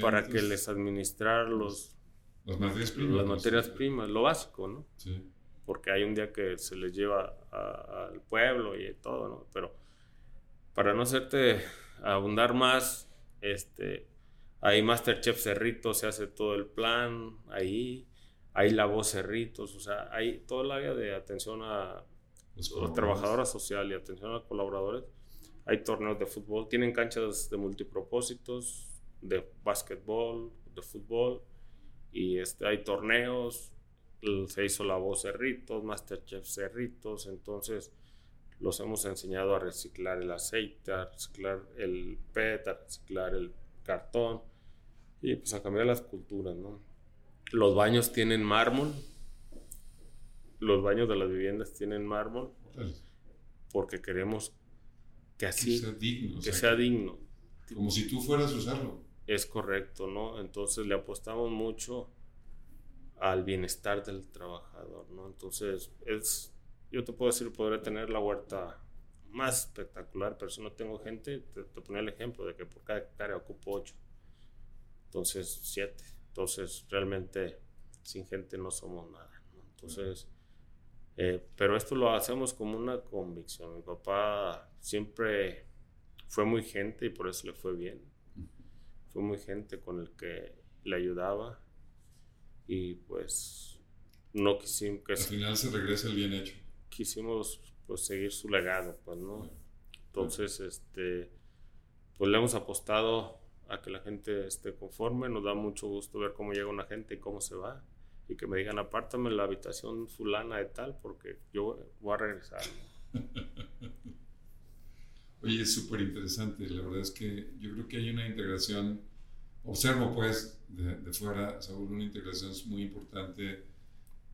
Speaker 3: para que, les administraran los,
Speaker 2: las materias primas.
Speaker 3: Las materias primas, lo básico, ¿no? Sí. Porque hay un día que se les lleva al pueblo y todo, ¿no? Pero para no hacerte abundar más, este, ahí Masterchef Cerritos se hace todo el plan, ahí, hay la voz Cerritos, o sea, hay todo el área de atención a, los trabajadora social y atención a colaboradores. Hay torneos de fútbol, tienen canchas de multipropósitos, de básquetbol, de fútbol, y este, hay torneos, se hizo la voz Cerritos, Masterchef Cerritos, entonces los hemos enseñado a reciclar el aceite, a reciclar el PET, a reciclar el cartón y pues a cambiar las culturas, ¿no? Los baños tienen mármol, los baños de las viviendas tienen mármol porque queremos que así, que sea digno.
Speaker 2: Como si tú fueras a usarlo.
Speaker 3: Es correcto, ¿no? Entonces le apostamos mucho al bienestar del trabajador, ¿no? Entonces es yo te puedo decir, podré tener la huerta más espectacular, pero si no tengo gente, te, te ponía el ejemplo de que por cada hectárea ocupo 8, entonces 7. Entonces, realmente sin gente no somos nada. Entonces, eh, pero esto lo hacemos como una convicción. Mi papá siempre fue muy gente y por eso le fue bien. Fue muy gente con el que le ayudaba y pues no quisimos que
Speaker 2: Al final se regresa el bien hecho.
Speaker 3: quisimos pues seguir su legado, pues, ¿no? Entonces, este, pues le hemos apostado a que la gente esté conforme, nos da mucho gusto ver cómo llega una gente y cómo se va, y que me digan, apártame la habitación fulana de tal, porque yo voy a regresar.
Speaker 2: Oye, es súper interesante, la verdad es que yo creo que hay una integración, observo pues de, de fuera, Saúl, una integración muy importante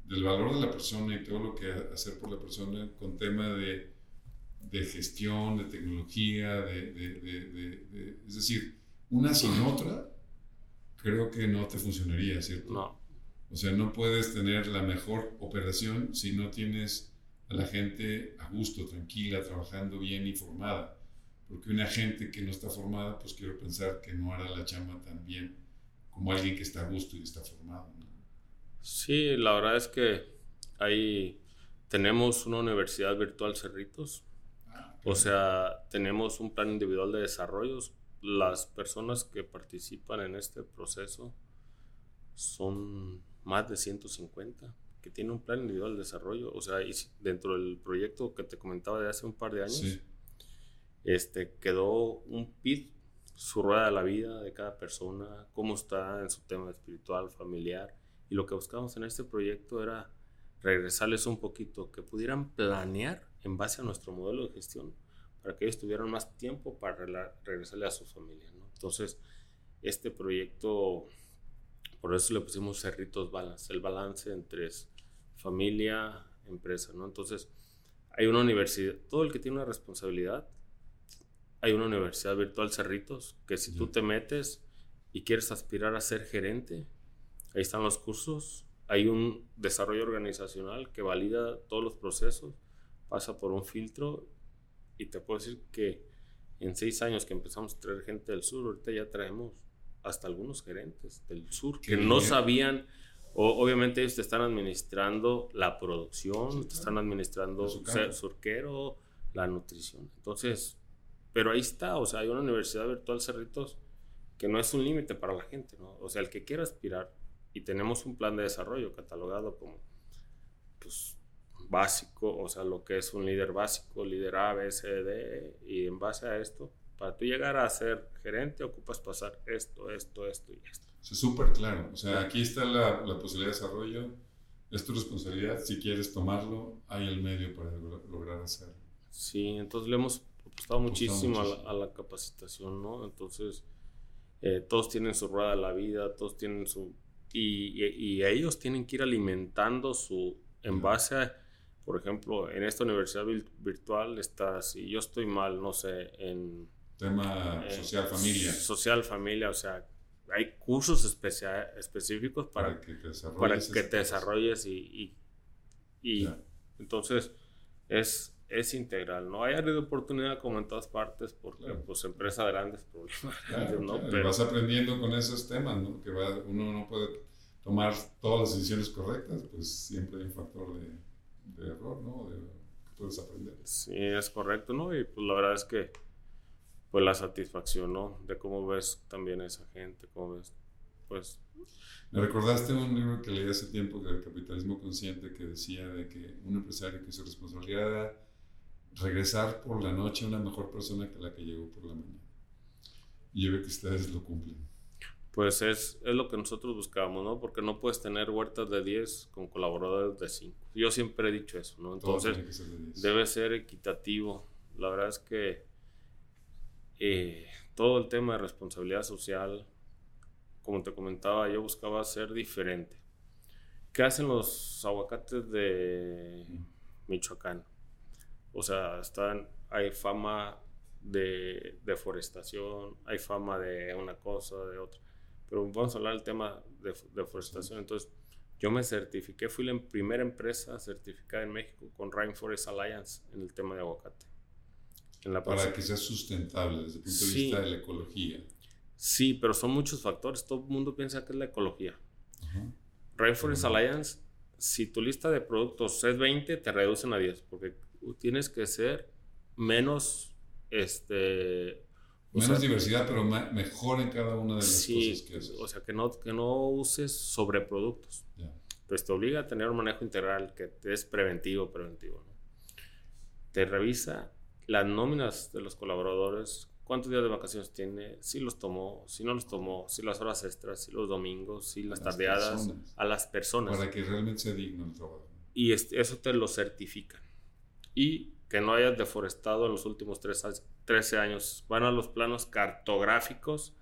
Speaker 2: del valor de la persona y todo lo que hacer por la persona con tema de, de gestión, de tecnología, de, de, es decir, una sin otra, creo que no te funcionaría, ¿cierto?
Speaker 3: No.
Speaker 2: O sea, no puedes tener la mejor operación si no tienes a la gente a gusto, tranquila, trabajando bien y formada. Porque una gente que no está formada, pues quiero pensar que no hará la chamba tan bien como alguien que está a gusto y está formado. ¿no?
Speaker 3: Sí, la verdad es que ahí tenemos una universidad virtual Cerritos. Ah, o sea, tenemos un plan individual de desarrollos. Las personas que participan en este proceso son más de 150 que tienen un plan individual de desarrollo. O sea, dentro del proyecto que te comentaba de hace un par de años, este, quedó un PID, su rueda de la vida de cada persona, cómo está en su tema espiritual, familiar y lo que buscábamos en este proyecto era regresarles un poquito, que pudieran planear en base a nuestro modelo de gestión para que ellos tuvieran más tiempo para regresarle a su familia. ¿no? Entonces, este proyecto, por eso le pusimos Cerritos Balance, el balance entre familia, empresa. ¿no? Entonces, hay una universidad, todo el que tiene una responsabilidad, hay una universidad virtual Cerritos, que si tú te metes y quieres aspirar a ser gerente, Ahí están los cursos. Hay un desarrollo organizacional que valida todos los procesos, pasa por un filtro y te puedo decir que en seis años que empezamos a traer gente del sur, ahorita ya traemos hasta algunos gerentes del sur que no sabían, obviamente ellos te están administrando la producción, te están administrando el surquero, la nutrición. Entonces, pero ahí está, o sea, hay una universidad virtual Cerritos que no es un límite para la gente, ¿no? O sea, el que quiera aspirar y tenemos un plan de desarrollo catalogado como pues, básico, o sea, lo que es un líder básico, líder A, B, C, D, y en base a esto, para tú llegar a ser gerente, ocupas pasar esto, esto, esto y esto.
Speaker 2: Es súper claro, o sea, aquí está la, la, posibilidad de desarrollo, es tu responsabilidad, si quieres tomarlo, hay el medio para lograr hacerlo.
Speaker 3: Sí, entonces le hemos apostado muchísimo, A, la, a, la, capacitación, ¿no? Entonces, eh, todos tienen su rueda de la vida, todos tienen su y, ellos tienen que ir alimentando su, en base a, por ejemplo, en esta universidad virtual está, si yo estoy mal, no sé, en...
Speaker 2: Tema social familia.
Speaker 3: Social familia, o sea, hay cursos específicos para, que te desarrolles, para que te desarrolles y, y, entonces es, es integral. No hay área de oportunidad como en todas partes porque pues empresa grandes problemas. ¿no?
Speaker 2: Pero, vas aprendiendo con esos temas, ¿no? Que va, uno no puede tomar todas las decisiones correctas, pues siempre hay un factor de, de error, ¿no? De, que puedes aprender.
Speaker 3: Sí, es correcto, ¿no? Y pues la verdad es que pues la satisfacción, ¿no? De cómo ves también a esa gente, cómo ves, pues...
Speaker 2: Me recordaste un libro que leí hace tiempo del capitalismo consciente que decía de que un empresario que su responsabilidad era regresar por la noche una mejor persona que la que llegó por la mañana. Y yo veo que ustedes lo cumplen
Speaker 3: pues es, es lo que nosotros buscamos, ¿no? Porque no puedes tener huertas de 10 con colaboradores de 5. Yo siempre he dicho eso, ¿no? Entonces, debe ser equitativo. La verdad es que eh, todo el tema de responsabilidad social, como te comentaba, yo buscaba ser diferente. ¿Qué hacen los aguacates de Michoacán? O sea, están, hay fama de deforestación, hay fama de una cosa, de otra pero vamos a hablar del tema de deforestación. Entonces, yo me certifiqué, fui la primera empresa certificada en México con Rainforest Alliance en el tema de aguacate.
Speaker 2: Para que sea sustentable desde el punto de vista de la ecología.
Speaker 3: Sí, pero son muchos factores. Todo el mundo piensa que es la ecología. Rainforest Alliance, si tu lista de productos es 20, te reducen a 10, porque tienes que ser menos este,
Speaker 2: Menos diversidad, pero mejor en cada una de las cosas que haces.
Speaker 3: O sea, que no, que no uses sobreproductos. pues te obliga a tener un manejo integral que es preventivo, preventivo. ¿no? Te revisa las nóminas de los colaboradores, cuántos días de vacaciones tiene, si los tomó, si no los tomó, si las horas extras, si los domingos, si las, tardeadas, a las personas.
Speaker 2: Para que realmente sea digno el trabajo.
Speaker 3: Y eso te lo certifican. Y que no hayas deforestado en los últimos 13 años. Van a los planos cartográficos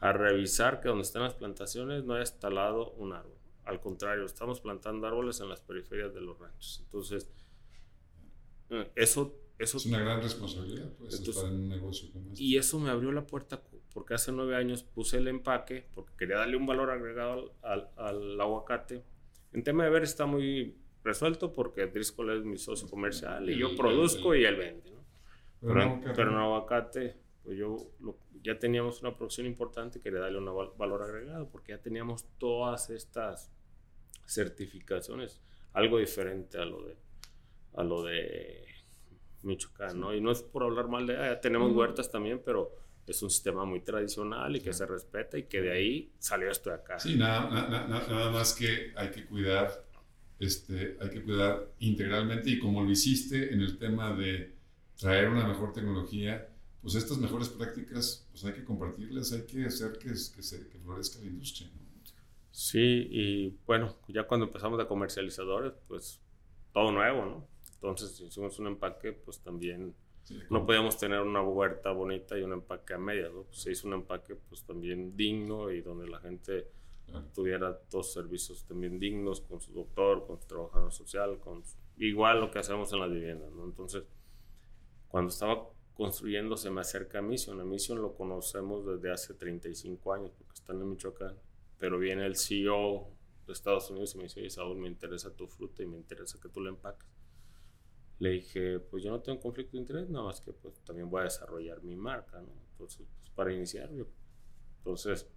Speaker 3: a revisar que donde están las plantaciones no haya instalado un árbol. Al contrario, estamos plantando árboles en las periferias de los ranchos. Entonces, eh, eso
Speaker 2: es una gran responsabilidad, pues, para un negocio como este.
Speaker 3: Y eso me abrió la puerta porque hace nueve años puse el empaque porque quería darle un valor agregado al, al, aguacate. En tema de ver está muy resuelto porque Driscoll es mi socio comercial y yo produzco y él vende. ¿no? Pero, en aguacate, pues yo ya teníamos una producción importante y quería darle un valor agregado porque ya teníamos todas estas certificaciones, algo diferente a lo de, a lo de Michoacán, ¿no? Y no es por hablar mal de, ah, tenemos huertas también, pero es un sistema muy tradicional y que se respeta y que de ahí salió esto de acá.
Speaker 2: Sí, nada, nada, más que hay que cuidar, este, hay que cuidar integralmente y como lo hiciste en el tema de traer una mejor tecnología, pues estas mejores prácticas, pues hay que compartirlas, hay que hacer que, que, se, que florezca la industria, ¿no?
Speaker 3: Sí, y bueno, ya cuando empezamos de comercializadores, pues todo nuevo, ¿no? Entonces, si hicimos un empaque, pues también no podíamos tener una huerta bonita y un empaque a medias, ¿no? Pues se hizo un empaque pues también digno y donde la gente tuviera todos servicios también dignos con su doctor, con su trabajador social, con igual lo que hacemos en las viviendas, ¿no? Entonces, cuando estaba construyendo se me acerca a Mission. A Mission lo conocemos desde hace 35 años porque están en Michoacán, pero viene el CEO de Estados Unidos y me dice, Saúl, me interesa tu fruta y me interesa que tú la empaques le dije, pues yo no tengo conflicto de interés, nada más que pues también voy a desarrollar mi marca, ¿no? Entonces, pues, para iniciar, yo, entonces,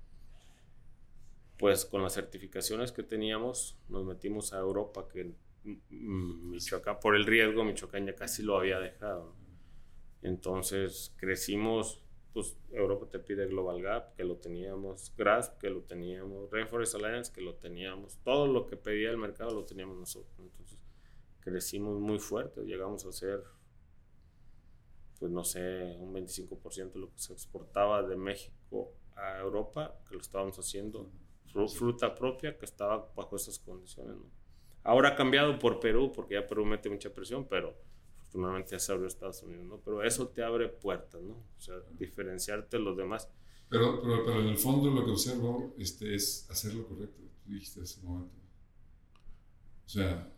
Speaker 3: pues con las certificaciones que teníamos, nos metimos a Europa, que Michoacán, por el riesgo, Michoacán ya casi lo había dejado. Entonces, crecimos, pues Europa te pide Global Gap, que lo teníamos, GRASP, que lo teníamos, Rainforest Alliance, que lo teníamos, todo lo que pedía el mercado lo teníamos nosotros. Entonces, crecimos muy fuerte, llegamos a ser, pues no sé, un 25% de lo que se exportaba de México a Europa, que lo estábamos haciendo, fruta propia que estaba bajo esas condiciones. Ahora ha cambiado por Perú, porque ya Perú mete mucha presión, pero afortunadamente ya se abrió Estados Unidos, ¿no? Pero eso te abre puertas, ¿no? O sea, diferenciarte de los demás.
Speaker 2: Pero, pero, pero, en el fondo lo que observo este, es hacer lo correcto, tú dijiste hace un momento. O sea,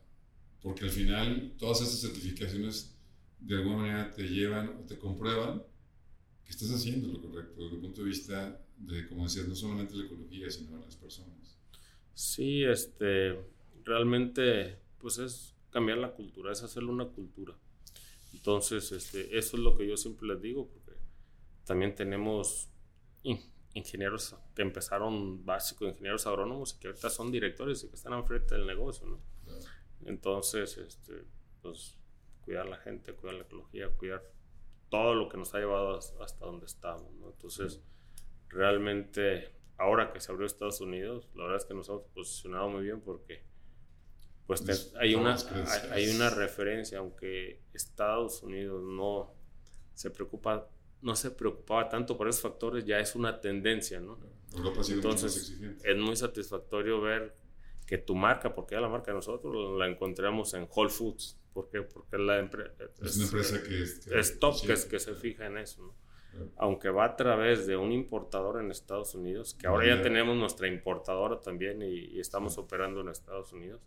Speaker 2: porque al final todas esas certificaciones de alguna manera te llevan o te comprueban que estás haciendo lo correcto desde el punto de vista de, como decías, no solamente la ecología, sino las personas.
Speaker 3: Sí, este, realmente, pues es cambiar la cultura, es hacerle una cultura. Entonces, este, eso es lo que yo siempre les digo, porque también tenemos ingenieros que empezaron básicos, ingenieros agrónomos, que ahorita son directores y que están al frente del negocio, ¿no? Entonces, este, pues cuidar la gente, cuidar la ecología, cuidar todo lo que nos ha llevado hasta donde estamos. ¿no? Entonces, realmente, ahora que se abrió Estados Unidos, la verdad es que nos hemos posicionado muy bien porque pues hay, una, hay, una referencia, aunque Estados Unidos no se preocupa no se preocupaba tanto por esos factores, ya es una tendencia, ¿no?
Speaker 2: Europa Entonces,
Speaker 3: es muy satisfactorio ver que tu marca, porque la marca de nosotros la encontramos en Whole Foods. ¿Por qué? Porque la
Speaker 2: es, una empresa que
Speaker 3: es, top, que, es, que se fija en eso. Aunque va a través de un importador en Estados Unidos, que ahora ya tenemos nuestra importadora también y, estamos operando en Estados Unidos.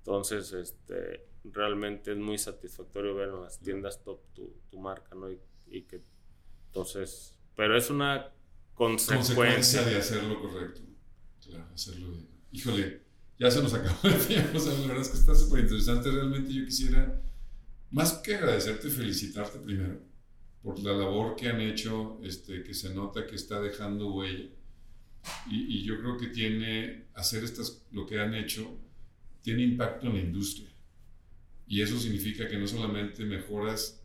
Speaker 3: Entonces, este, realmente es muy satisfactorio ver en las tiendas top tu, tu marca, ¿no? Y, que, entonces, pero es una consecuencia.
Speaker 2: consecuencia de hacerlo correcto. Claro, hacerlo bien. Híjole, ya se nos acabó el tiempo. O sea, la verdad es que está súper interesante. Realmente yo quisiera, más que agradecerte, felicitarte primero por la labor que han hecho, este, que se nota que está dejando huella. Y, y, yo creo que tiene, hacer estas, lo que han hecho, tiene impacto en la industria. Y eso significa que no solamente mejoras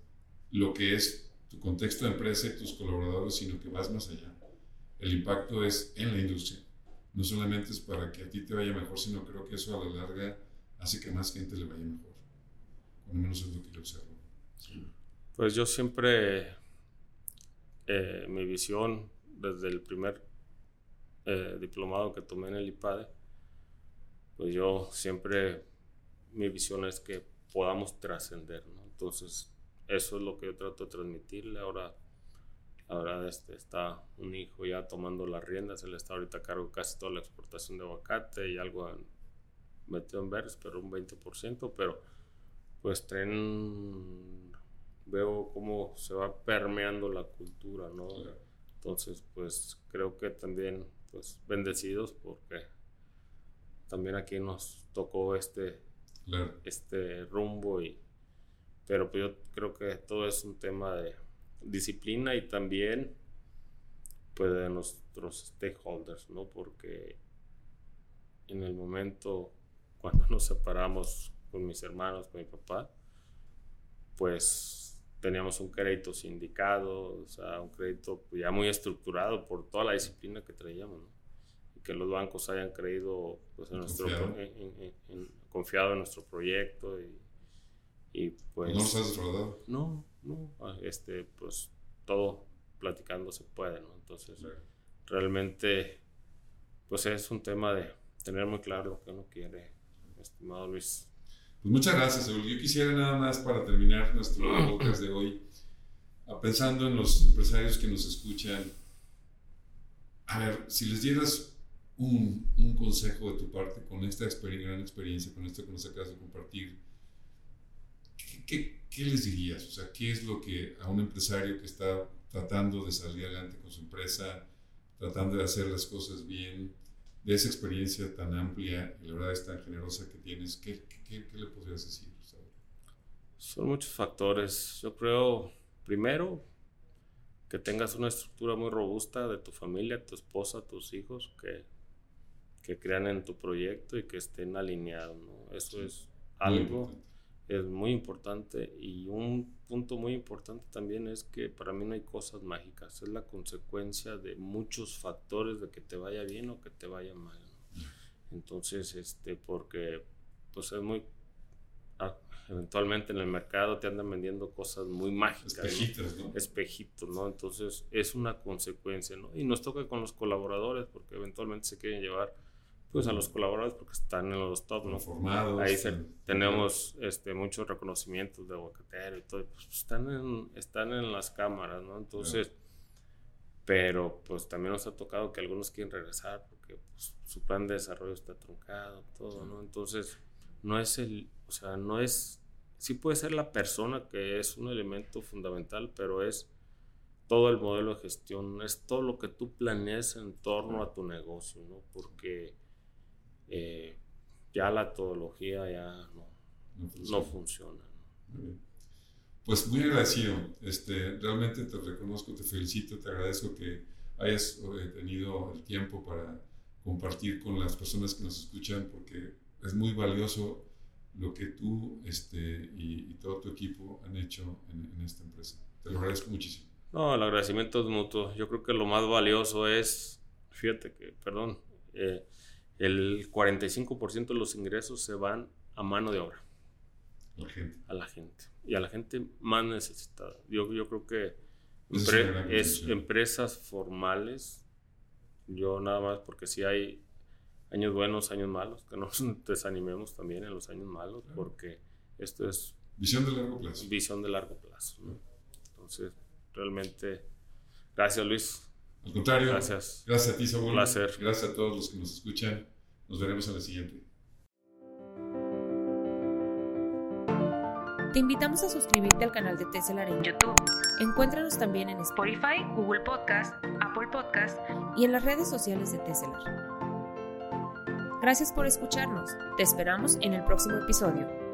Speaker 2: lo que es tu contexto de empresa y tus colaboradores, sino que vas más allá. El impacto es en la industria no solamente es para que a ti te vaya mejor, sino creo que eso a la larga hace que más gente le vaya mejor. Al menos es lo que yo observo.
Speaker 3: Pues yo siempre, eh, mi visión desde el primer eh, diplomado que tomé en el IPADE, pues yo siempre, mi visión es que podamos trascender, ¿no? Entonces, eso es lo que yo trato de transmitirle. Ahora, ahora este, está un hijo ya tomando las riendas, él está ahorita a cargo casi toda la exportación de aguacate y algo metido en verdes, pero un 20%, pero pues tren, veo cómo se va permeando la cultura, ¿no? Entonces, pues creo que también, pues bendecidos porque también aquí nos tocó este, este rumbo y pero pues yo creo que todo es un tema de disciplina y también pues de nuestros stakeholders, ¿no? Porque en el momento cuando nos separamos con mis hermanos, con mi papá, pues teníamos un crédito sindicado, o sea, un crédito ya muy estructurado por toda la disciplina que traíamos, ¿no? Y que los bancos hayan creído, pues, en nuestro, confiado en nuestro proyecto y y pues...
Speaker 2: ¿No has defraudado?
Speaker 3: No, no, ah, este, pues todo platicando se puede, ¿no? Entonces, realmente, pues es un tema de tener muy claro lo que uno quiere, estimado Luis.
Speaker 2: Pues muchas gracias, Yo quisiera nada más para terminar nuestro podcast de hoy, pensando en los empresarios que nos escuchan, a ver, si les dieras un, un consejo de tu parte con esta gran experiencia, con esto que nos acabas de compartir, ¿qué, ¿qué, les dirías? O sea, ¿qué es lo que a un empresario que está tratando de salir adelante con su empresa, tratando de hacer las cosas bien, de esa experiencia tan amplia y la verdad es tan generosa que tienes, ¿qué, qué, qué le podrías decir?
Speaker 3: Son muchos factores. Yo creo, primero, que tengas una estructura muy robusta de tu familia, tu esposa, tus hijos, que, que crean en tu proyecto y que estén alineados. ¿no? Eso es algo es muy importante y un punto muy importante también es que para mí no hay cosas mágicas, es la consecuencia de muchos factores de que te vaya bien o que te vaya mal. Entonces, este, porque pues es muy ah, eventualmente en el mercado te andan vendiendo cosas muy mágicas.
Speaker 2: Espejitos, ¿no?
Speaker 3: Espejitos, ¿no? Entonces es una consecuencia, ¿no? Y nos toca con los colaboradores porque eventualmente se quieren llevar pues a los colaboradores porque están en los top, ¿no?
Speaker 2: Formados.
Speaker 3: Ahí tenemos este, muchos reconocimientos de aguacatero y todo, pues están en, están en las cámaras, ¿no? Entonces, pero pues también nos ha tocado que algunos quieren regresar porque pues, su plan de desarrollo está truncado, todo, ¿no? Entonces, no es el, o sea, no es, sí puede ser la persona que es un elemento fundamental, pero es todo el modelo de gestión, es todo lo que tú planeas en torno a tu negocio, ¿no? Porque eh, ya la todología ya no, funciona.
Speaker 2: Pues muy agradecido. Este, realmente te reconozco, te felicito, te agradezco que hayas eh, tenido el tiempo para compartir con las personas que nos escuchan, porque es muy valioso lo que tú este, y, todo tu equipo han hecho en, esta empresa. Te lo agradezco muchísimo.
Speaker 3: No, el agradecimiento es mutuo. Yo creo que lo más valioso es, fíjate que, perdón, eh, el 45% de los ingresos se van a mano de obra. A la gente. Y a la gente más necesitada. Yo, yo creo que es, empresas formales, yo nada más, porque si hay años buenos, años malos, que no nos desanimemos también en los años malos, porque esto es...
Speaker 2: Visión de largo plazo.
Speaker 3: Visión de largo plazo. Entonces, realmente, gracias Luis.
Speaker 2: Al contrario.
Speaker 3: Gracias.
Speaker 2: Gracias a ti, Saúl.
Speaker 3: Un placer.
Speaker 2: Gracias a todos los que nos escuchan. Nos veremos en la siguiente.
Speaker 1: Te invitamos a suscribirte al canal de Tesselar en YouTube. Encuéntranos también en Spotify, Google Podcast, Apple Podcast y en las redes sociales de Tesselar. Gracias por escucharnos. Te esperamos en el próximo episodio.